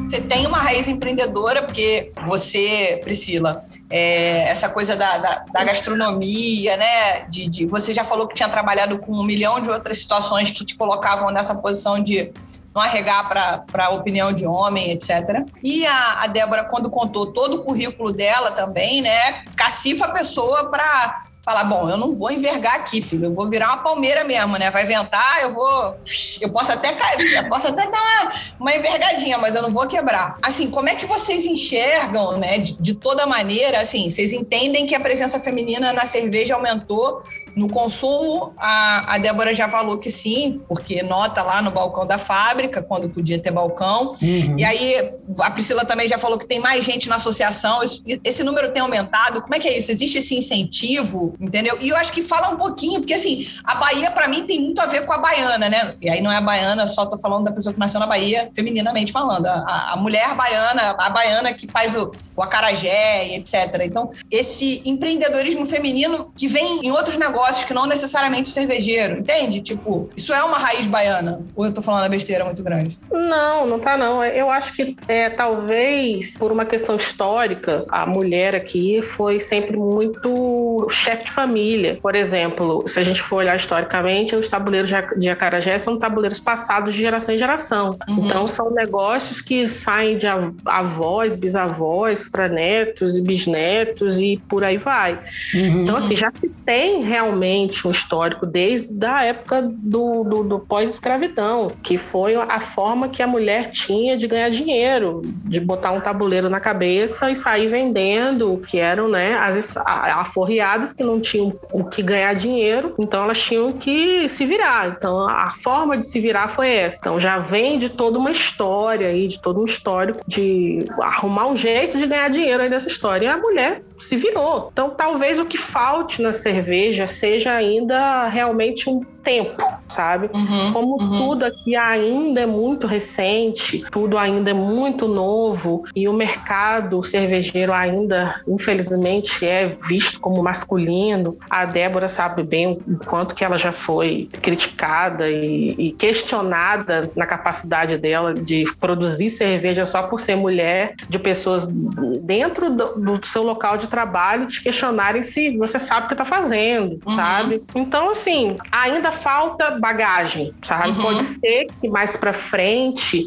Você tem uma raiz empreendedora, porque você, Priscila, é, essa coisa da, da, da gastronomia, né? De, de, você já falou que tinha trabalhado com um milhão de outras situações que te colocavam nessa posição de não arregar para a opinião de homem, etc. E a, a Débora, quando contou todo o currículo dela também, né? Cacifa a pessoa para falar, bom, eu não vou envergar aqui, filho, eu vou virar uma palmeira mesmo, né? Vai ventar, eu vou. Eu posso até cair, eu posso até dar uma, uma envergadinha, mas eu não vou quebrar. Assim, como é que vocês enxergam, né? De, de, toda maneira, assim, vocês entendem que a presença feminina na cerveja aumentou no consumo? A, a Débora já falou que sim, porque nota lá no balcão da fábrica, quando podia ter balcão. Uhum. E aí, a Priscila também já falou que tem mais gente na associação. Esse, esse número tem aumentado. Como é que é isso? Existe esse incentivo? Entendeu? E eu acho que fala um pouquinho, porque assim, a Bahia para mim tem muito a ver com a baiana, né? E aí não é a baiana, só tô falando da pessoa que nasceu na Bahia, femininamente falando. A, a mulher baiana, a baiana que faz o, o acarajé e etc. Então, esse empreendedorismo feminino que vem em outros negócios que não necessariamente cervejeiro, entende? Tipo, isso é uma raiz baiana? Ou eu tô falando besteira muito grande? Não, não tá não. Eu acho que é, talvez por uma questão histórica, a mulher aqui foi sempre muito chefe de família. Por exemplo, se a gente for olhar historicamente, os tabuleiros de acarajé são tabuleiros passados de geração em geração. Uhum. Então, são negócios que saem de avós, bisavós para netos e bisnetos e por aí vai. Uhum. Então, assim, já se tem realmente um histórico desde a época do, do, do pós-escravidão, que foi a forma que a mulher tinha de ganhar dinheiro, de botar um tabuleiro na cabeça e sair vendendo, que eram né, as aforreadas que não tinham o que ganhar dinheiro, então elas tinham que se virar. Então a forma de se virar foi essa. Então já vem de toda uma história aí, de todo um histórico de arrumar um jeito de ganhar dinheiro aí dessa história. E a mulher se virou. Então talvez o que falte na cerveja seja ainda realmente um tempo, sabe? Uhum, Como uhum. tudo aqui ainda é muito recente, tudo ainda é muito novo e o mercado cervejeiro ainda, infelizmente, é visto como masculino. A Débora sabe bem o quanto que ela já foi criticada e, e questionada na capacidade dela de produzir cerveja só por ser mulher, de pessoas dentro do, do seu local de trabalho te questionarem se você sabe o que está fazendo, uhum. sabe? Então, assim, ainda falta bagagem, sabe? Uhum. Pode ser que mais para frente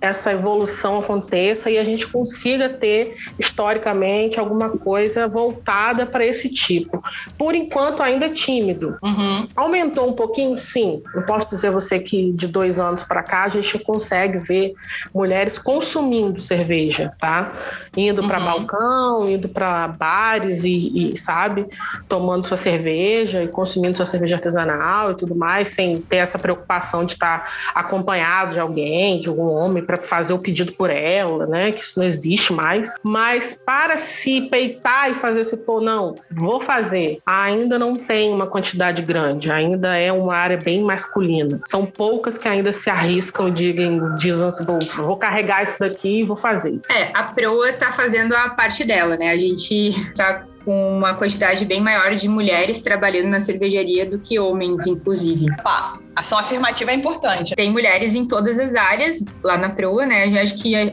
essa evolução aconteça e a gente consiga ter historicamente alguma coisa voltada para esse tipo. Por enquanto ainda é tímido. Uhum. Aumentou um pouquinho, sim. Eu posso dizer você que de dois anos para cá a gente consegue ver mulheres consumindo cerveja, tá? Indo para Uhum. balcão, indo para bares e, e, sabe, tomando sua cerveja e consumindo sua cerveja artesanal e tudo mais, sem ter essa preocupação de estar acompanhado de alguém, de algum homem para fazer o pedido por ela, né? Que isso não existe mais. Mas para se peitar e fazer esse pô, não, vou fazer, ainda não tem uma quantidade grande, ainda é uma área bem masculina. São poucas que ainda se arriscam e digam, dizem assim, "Vou- vou carregar isso daqui e vou fazer. É, a Proa tá fazendo a parte dela, né? A gente tá com uma quantidade bem maior de mulheres trabalhando na cervejaria do que homens, inclusive. Pá, ação afirmativa é importante. Tem mulheres em todas as áreas lá na Proa, né? Eu acho que ah,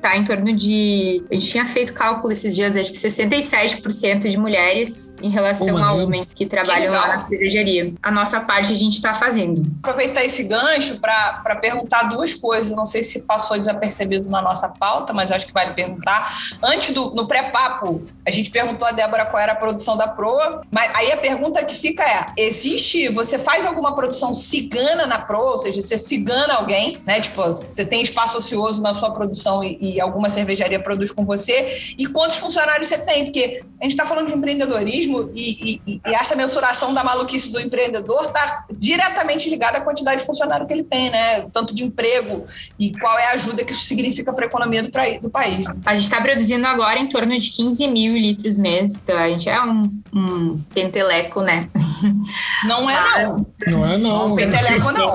tá em torno de. A gente tinha feito cálculo esses dias, acho que 67% de mulheres em relação a homens que trabalham legal. lá na cervejaria. A nossa parte a gente tá fazendo. aproveitar esse gancho para perguntar duas coisas. Não sei se passou desapercebido na nossa pauta, mas acho que vale perguntar. Antes do no pré-papo, a gente perguntou a Débora qual era a produção da Proa, mas aí a pergunta que fica é: existe, você faz alguma produção cigana na Proa, ou seja, você cigana alguém, né? Tipo, você tem espaço ocioso na sua produção e, e alguma cervejaria produz com você, e quantos funcionários você tem? Porque a gente está falando de empreendedorismo e, e- e essa mensuração da maluquice do empreendedor está diretamente ligada à quantidade de funcionário que ele tem, né? Tanto de emprego e qual é a ajuda que isso significa para a economia do, praí- do país. A gente está produzindo agora em torno de 15 mil litros mês, então a gente é um, um penteleco, né? Não é, não. Não é não. Peteleco, não.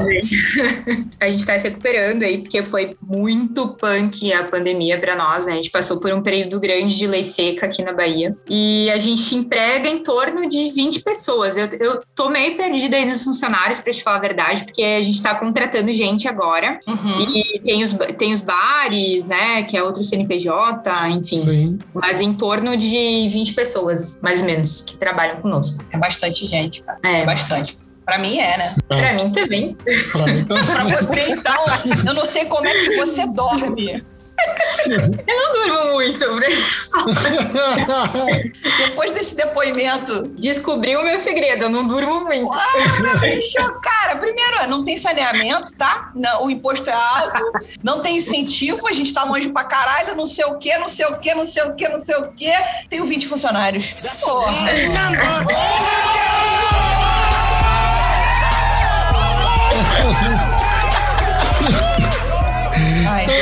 a gente está se recuperando aí, porque foi muito punk a pandemia para nós, né? A gente passou por um período grande de lei seca aqui na Bahia. E a gente emprega em torno de 20 pessoas. Eu, eu tô meio perdida aí nos funcionários, para te falar a verdade, porque a gente está contratando gente agora. Uhum. E tem os, tem os bares, né? Que é outro CNPJ, enfim. Sim. Mas em torno de 20 pessoas, mais ou menos, que trabalham conosco. É bastante gente, cara. É É, bastante. Para mim é, né? pra mim também. Pra mim tá. Para você, então, eu não sei como é que você dorme. Eu não durmo muito. [laughs] Depois desse depoimento, Descobri o meu segredo, eu não durmo muito. Bicho, cara, primeiro, não tem saneamento, tá? Não, o imposto é alto, não tem incentivo, a gente tá longe pra caralho, não sei o quê, não sei o quê, não sei o quê, não sei o quê. Tenho 20 funcionários. Porra. Ai,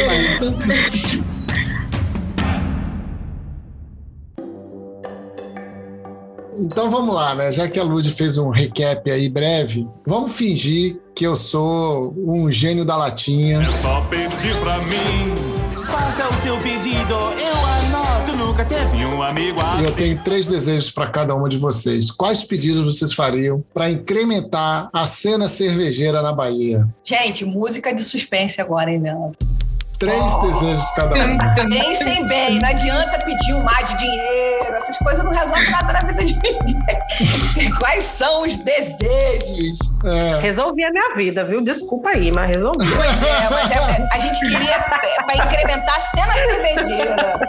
[laughs] Então vamos lá, né? Já que a Lud fez um recap aí breve, vamos fingir que eu sou um gênio da latinha. Só pedir pra mim. Faça o seu pedido, eu anoto. Nunca teve um amigo E eu assim. tenho três desejos para cada uma de vocês. Quais pedidos vocês fariam para incrementar a cena cervejeira na Bahia? Gente, música de suspense agora, hein, Leandro? Três desejos cada um. Pensem bem, não adianta pedir um mar de dinheiro, essas coisas não resolvem nada na vida de ninguém. [laughs] Quais são os desejos? É, Resolvi a minha vida, viu? Desculpa aí, mas resolvi. Pois é, mas é- a gente queria para incrementar a cena cervejeira.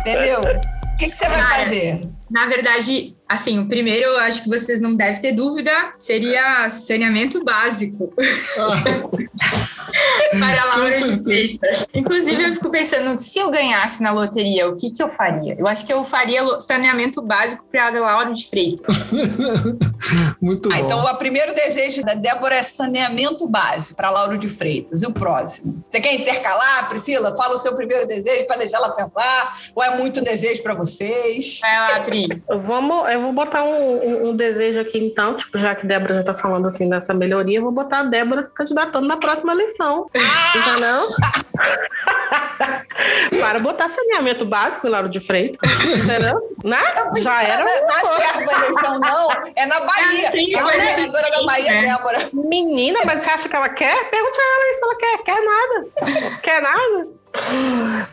Entendeu? O que, que você vai Cara, fazer? Na verdade, assim, o primeiro, eu acho que vocês não devem ter dúvida, seria saneamento básico [laughs] para a Laura de. Freitas. Inclusive, eu fico pensando, se eu ganhasse na loteria, o que, que eu faria? Eu acho que eu faria saneamento básico para a Laura de Freitas. [laughs] muito Ah, bom. então, o primeiro desejo da Débora é saneamento básico para Lauro de Freitas. E o próximo? Você quer intercalar, Priscila? Fala o seu primeiro desejo para deixar ela pensar. Ou é muito desejo para vocês? Vai lá, Pri. Vamos, eu vou botar um, um- um desejo aqui então, tipo, já que Débora já tá falando assim dessa melhoria, eu vou botar a Débora se candidatando na próxima eleição. Entendeu? [laughs] Para botar saneamento básico em Lauro de Freitas. Entendeu? Né? Já era. Na, na um- Serra a eleição, não. É na Bahia. Ah, sim, a olha, governadora da Bahia, é. Débora. Menina, mas você acha que ela quer? Pergunte a ela aí se ela quer. Quer nada. Quer nada.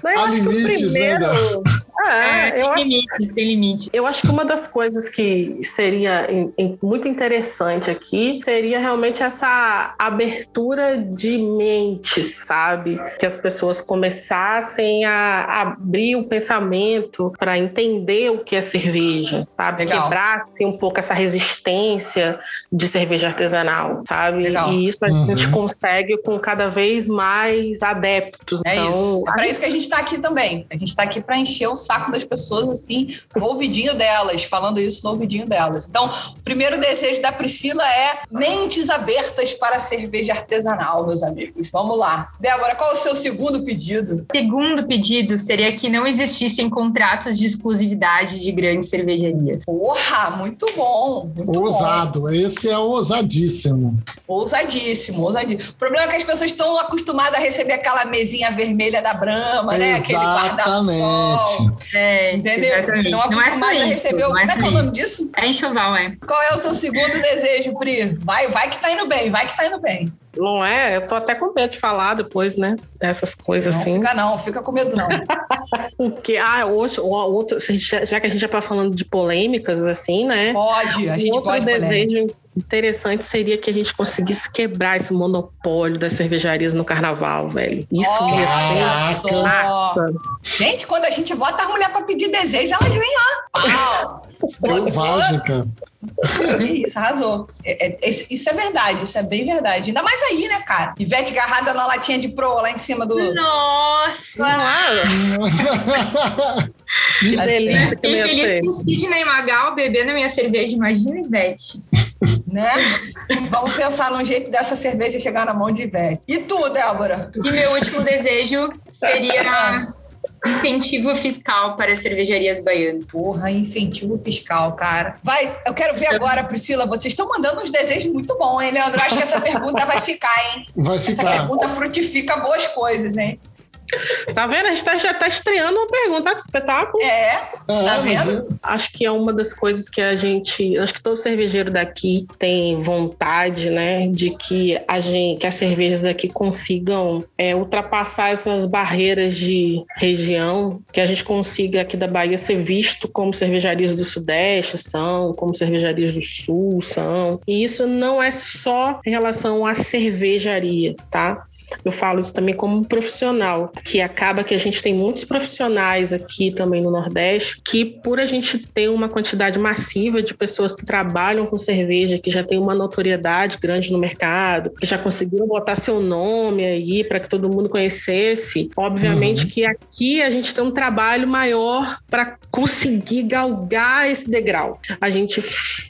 Mas eu Há acho que o limites, né, primeiro- É, É, eu tem limites, tem limite. Eu acho que uma das coisas que seria em- em- muito interessante aqui seria realmente essa abertura de mentes, sabe? Que as pessoas começassem a abrir o pensamento para entender o que é cerveja, sabe? Legal. Quebrasse um pouco essa resistência de cerveja artesanal, sabe? Legal. E isso a Uhum. gente consegue com cada vez mais adeptos. É então, isso. É a pra isso que a gente tá aqui também. A gente tá aqui pra encher o saco das pessoas, assim, no ouvidinho delas, falando isso no ouvidinho delas. Então, o primeiro desejo da Priscila é mentes abertas para a cerveja artesanal, meus amigos. Vamos lá. Débora, qual é o seu segundo pedido? Segundo pedido seria que não existissem contratos de exclusividade de grandes cervejarias. Porra, muito bom. Muito bom. Ousado, esse é ousadíssimo. Ousadíssimo, ousadíssimo. O problema é que as pessoas estão acostumadas a receber aquela mesinha vermelha da Brahma, né? Aquele guarda-sol. Exatamente. É, Entendeu? exatamente. Não é acostumadas a isso. receber o. não Como é é que é o nome isso. disso? É enxoval, é. Qual é o seu segundo desejo, Pri? Vai, vai que tá indo bem, vai que tá indo bem. Não é? Eu tô até com medo de falar depois, né? Dessas coisas Não assim. fica não, fica com medo não. [laughs] Porque, ah, hoje, o outro, já que a gente já tá falando de polêmicas, assim, né? Pode, a gente outro pode. polêmica. Interessante seria que a gente conseguisse quebrar esse monopólio das cervejarias no carnaval, velho. Isso Olha ia ser massa. Gente, quando a gente bota a mulher pra pedir desejo, elas vêm, ó. Selvagem, cara. Isso, arrasou. É- é- isso é verdade, isso é bem verdade. Ainda mais aí, né, cara? Ivete agarrada na latinha de pro lá em cima do. Nossa! [laughs] Que delícia que Fiquei feliz com o Sidney Magal bebendo a minha cerveja. Imagina, Ivete. [laughs] Né? Vamos pensar num jeito dessa cerveja chegar na mão de Ivete. E tu, Débora? E meu último desejo seria incentivo fiscal para as cervejarias baianas. Porra, incentivo fiscal, cara. Vai, eu quero ver agora, Priscila. Vocês estão mandando uns desejos muito bons, hein, Leandro? Acho que essa pergunta vai ficar, hein? Vai Essa ficar. pergunta frutifica boas coisas, hein? Tá vendo? A gente tá- já tá estreando uma pergunta que espetáculo. É, Tá mas vendo? Acho que é uma das coisas que a gente. Acho que todo cervejeiro daqui tem vontade, né? De que, a gente, que as cervejas daqui consigam é, ultrapassar essas barreiras de região, que a gente consiga aqui da Bahia ser visto como cervejarias do Sudeste são, como cervejarias do Sul são. E isso não é só em relação à cervejaria, tá? Eu falo isso também como um profissional, que acaba que a gente tem muitos profissionais aqui também no Nordeste, que por a gente ter uma quantidade massiva de pessoas que trabalham com cerveja, que já tem uma notoriedade grande no mercado, que já conseguiram botar seu nome aí para que todo mundo conhecesse, obviamente que aqui a gente tem um trabalho maior para conseguir galgar esse degrau. A gente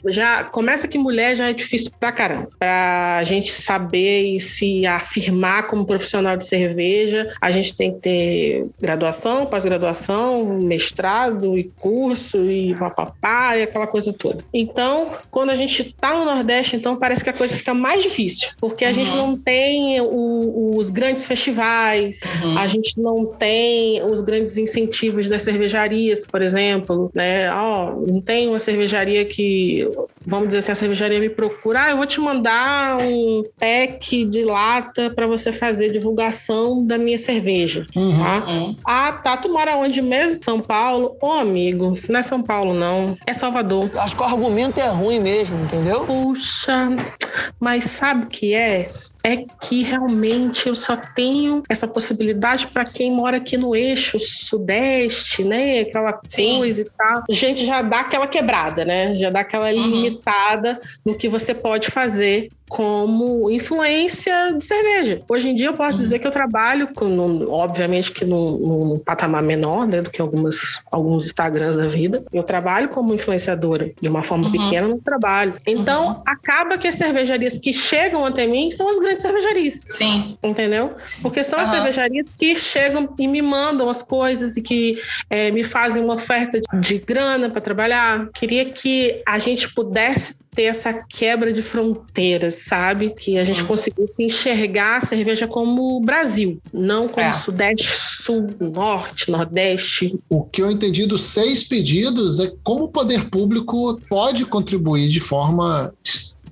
já começa que mulher já é difícil pra caramba. Pra gente saber e se afirmar como profissional de cerveja, a gente tem que ter graduação, pós-graduação, mestrado e curso e papapá e aquela coisa toda. Então, quando a gente tá no Nordeste, então parece que a coisa fica mais difícil, porque a gente não tem o- os grandes festivais, a gente não tem os grandes incentivos das cervejarias, por exemplo, né? Ó, não tem uma cervejaria que, vamos dizer assim, a cervejaria me procura, ah, eu vou te mandar um pack de lata para você fazer divulgação da minha cerveja, Uhum. tá? Ah, tá, tu mora onde mesmo? São Paulo? Ô, amigo, não é São Paulo não, é Salvador. Acho que o argumento é ruim mesmo, entendeu? Puxa, mas sabe o que é? É que realmente eu só tenho essa possibilidade para quem mora aqui no eixo sudeste, né? Aquela Sim. coisa e tal. Gente, já dá aquela quebrada, né? Já dá aquela limitada no que você pode fazer como influência de cerveja. Hoje em dia eu posso dizer que eu trabalho com, obviamente que num, num patamar menor, né, do que algumas, alguns Instagrams da vida. Eu trabalho como influenciadora de uma forma pequena, mas trabalho. Então, acaba que as cervejarias que chegam até mim são as grandes cervejarias. Sim. Entendeu? Porque são as cervejarias que chegam e me mandam as coisas e que eh, me fazem uma oferta de grana para trabalhar. Queria que a gente pudesse ter essa quebra de fronteiras, sabe? Que a gente conseguisse enxergar a cerveja como Brasil, não como É. Sudeste, Sul, Norte, Nordeste. O que eu entendi dos seis pedidos é como o poder público pode contribuir de forma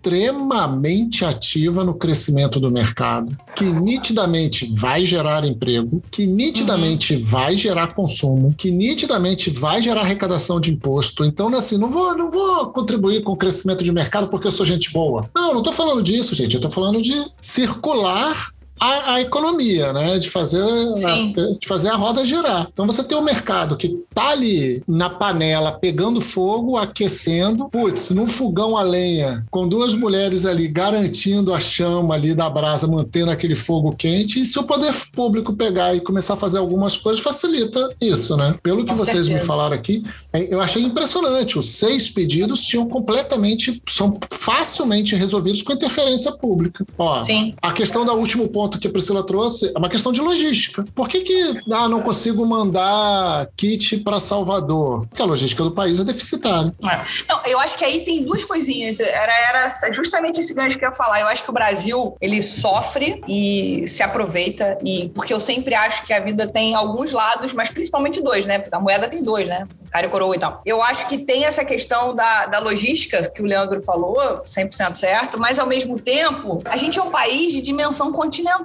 extremamente ativa no crescimento do mercado, que nitidamente vai gerar emprego, que nitidamente Uhum. vai gerar consumo, que nitidamente vai gerar arrecadação de imposto. Então, não é assim, não vou, não vou contribuir com o crescimento de mercado porque eu sou gente boa. Não, não estou falando disso, gente. Eu estou falando de circular a, a economia, né? De fazer, a, de fazer a roda girar. Então você tem um mercado que tá ali na panela pegando fogo, aquecendo, putz, num fogão a lenha, com duas mulheres ali garantindo a chama ali da brasa, mantendo aquele fogo quente. E se o poder público pegar e começar a fazer algumas coisas, facilita isso, né? Pelo que Com vocês me certeza. falaram aqui, é, eu achei impressionante. Os seis pedidos tinham completamente, são facilmente resolvidos com interferência pública. Ó, Sim. a questão do último ponto que a Priscila trouxe é uma questão de logística. Por que, que ah, não consigo mandar kit para Salvador? Porque a logística do país é deficitária. É. Não, eu acho que aí tem duas coisinhas. Era, era justamente esse gancho que eu ia falar. Eu acho que o Brasil, ele sofre e se aproveita, e porque eu sempre acho que a vida tem alguns lados, mas principalmente dois, né? A moeda tem dois, né? Cara e coroa e tal. Eu acho que tem essa questão da, da logística, que o Leandro falou, 100% certo, mas ao mesmo tempo, a gente é um país de dimensão continental.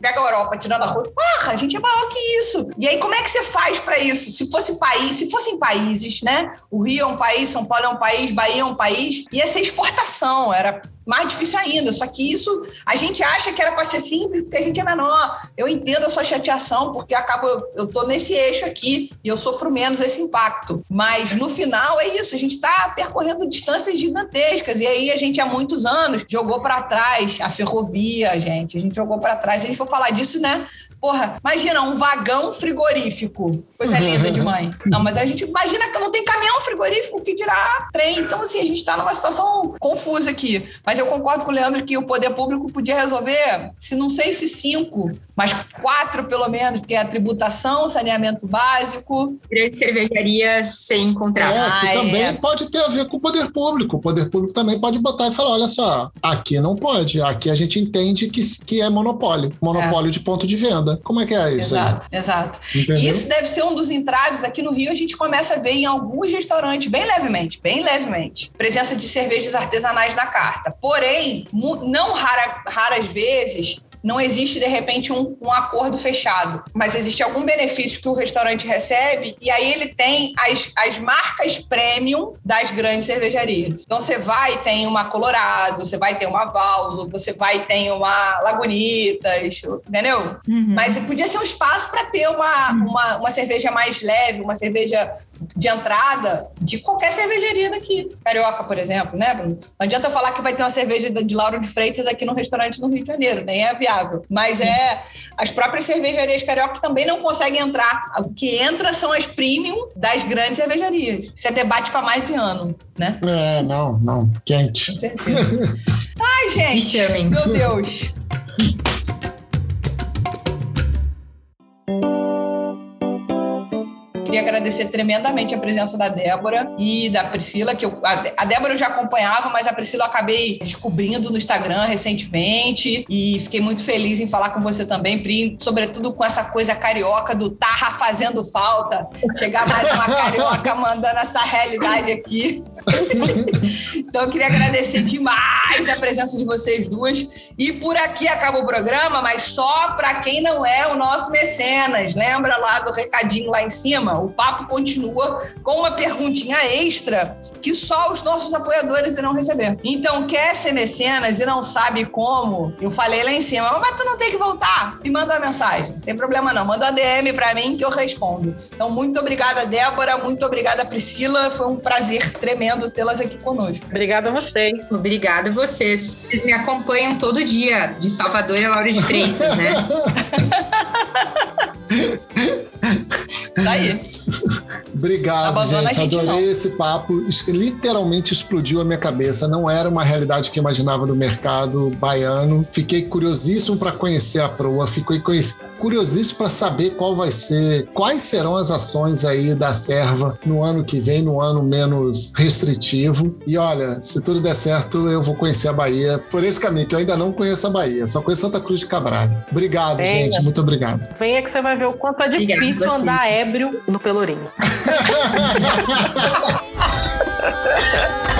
Pega a Europa, tirando a Rússia, porra, a gente é maior que isso. E aí, como é que você faz para isso? Se fosse país, se fossem países, né? O Rio é um país, São Paulo é um país, Bahia é um país, ia ser exportação, era mais difícil ainda. Só que isso a gente acha que era para ser simples porque a gente é menor. Eu entendo a sua chateação, porque acabo, eu, tô nesse eixo aqui e eu sofro menos esse impacto. Mas no final é isso, a gente está percorrendo distâncias gigantescas. E aí a gente há muitos anos jogou para trás a ferrovia, gente. A gente jogou para trás. Se a gente for falar disso, né? Porra, imagina um vagão frigorífico. Coisa linda de mãe. Não, mas a gente imagina que não tem caminhão frigorífico que dirá trem. Então, assim, a gente está numa situação confusa aqui. Mas eu concordo com o Leandro que o poder público podia resolver, se não sei se cinco, mas quatro pelo menos, porque é a tributação, saneamento básico. Grandes cervejarias sem contrato. É, que Ah, também é. pode ter a ver com o poder público. O poder público também pode botar e falar: olha só, aqui não pode. Aqui a gente entende que, que é monopólio. Monopólio de ponto de venda. Como é que é isso Exato, exato. aí? Entendeu? E isso deve ser um dos entraves. Aqui no Rio, a gente começa a ver em alguns restaurantes, bem levemente, bem levemente, presença de cervejas artesanais na carta. Porém, não rara- raras vezes. Não existe, de repente, um, um acordo fechado, mas existe algum benefício que o restaurante recebe e aí ele tem as, as marcas premium das grandes cervejarias. Então você vai tem uma Colorado, você vai ter uma Valso, você vai ter uma Lagunitas, entendeu? Mas podia ser um espaço para ter uma, uma, uma cerveja mais leve, uma cerveja de entrada de qualquer cervejaria daqui. Carioca, por exemplo, né, Bruno? Não adianta falar que vai ter uma cerveja de Lauro de Freitas aqui no restaurante no Rio de Janeiro, nem é viável. Mas é as próprias cervejarias cariocas também não conseguem entrar. O que entra são as premium das grandes cervejarias. Isso é debate para mais de ano, né? É, não, não. Quente. Com certeza. [laughs] Ai, gente. Chamem. Meu Deus. Queria agradecer tremendamente a presença da Débora e da Priscila, que eu, a, Débora eu já acompanhava, mas a Priscila eu acabei descobrindo no Instagram recentemente e fiquei muito feliz em falar com você também, Pri, sobretudo com essa coisa carioca do Tarra fazendo falta. Chegar mais uma carioca [laughs] mandando essa realidade aqui. [laughs] então eu queria agradecer demais a presença de vocês duas. E por aqui acaba o programa, mas só para quem não é o nosso mecenas. Lembra lá do recadinho lá em cima? O papo continua com uma perguntinha extra que só os nossos apoiadores irão receber. Então, quer ser mecenas e não sabe como? Eu falei lá em cima, mas tu não tem que voltar. Me manda uma mensagem. Não tem problema não. Manda uma DM para mim que eu respondo. Então, muito obrigada, Débora. Muito obrigada, Priscila. Foi um prazer tremendo tê-las aqui conosco. Obrigada a vocês. Obrigada a vocês. Vocês me acompanham todo dia, de Salvador a Laura de Freitas, né? [laughs] Isso aí. Obrigado, Abandona gente. a gente, Adorei não. esse papo. Literalmente explodiu a minha cabeça. Não era uma realidade que eu imaginava do mercado baiano. Fiquei curiosíssimo para conhecer a proa. Fiquei curiosíssimo para saber qual vai ser, quais serão as ações aí da serva no ano que vem, no ano menos restritivo. E olha, se tudo der certo, eu vou conhecer a Bahia por esse caminho, que eu ainda não conheço a Bahia. Só conheço Santa Cruz de Cabral. Obrigado, Venha. gente. Muito obrigado. Venha que você vai ver o quanto é Obrigada, difícil você. andar ébrio no Pelourinho. [laughs]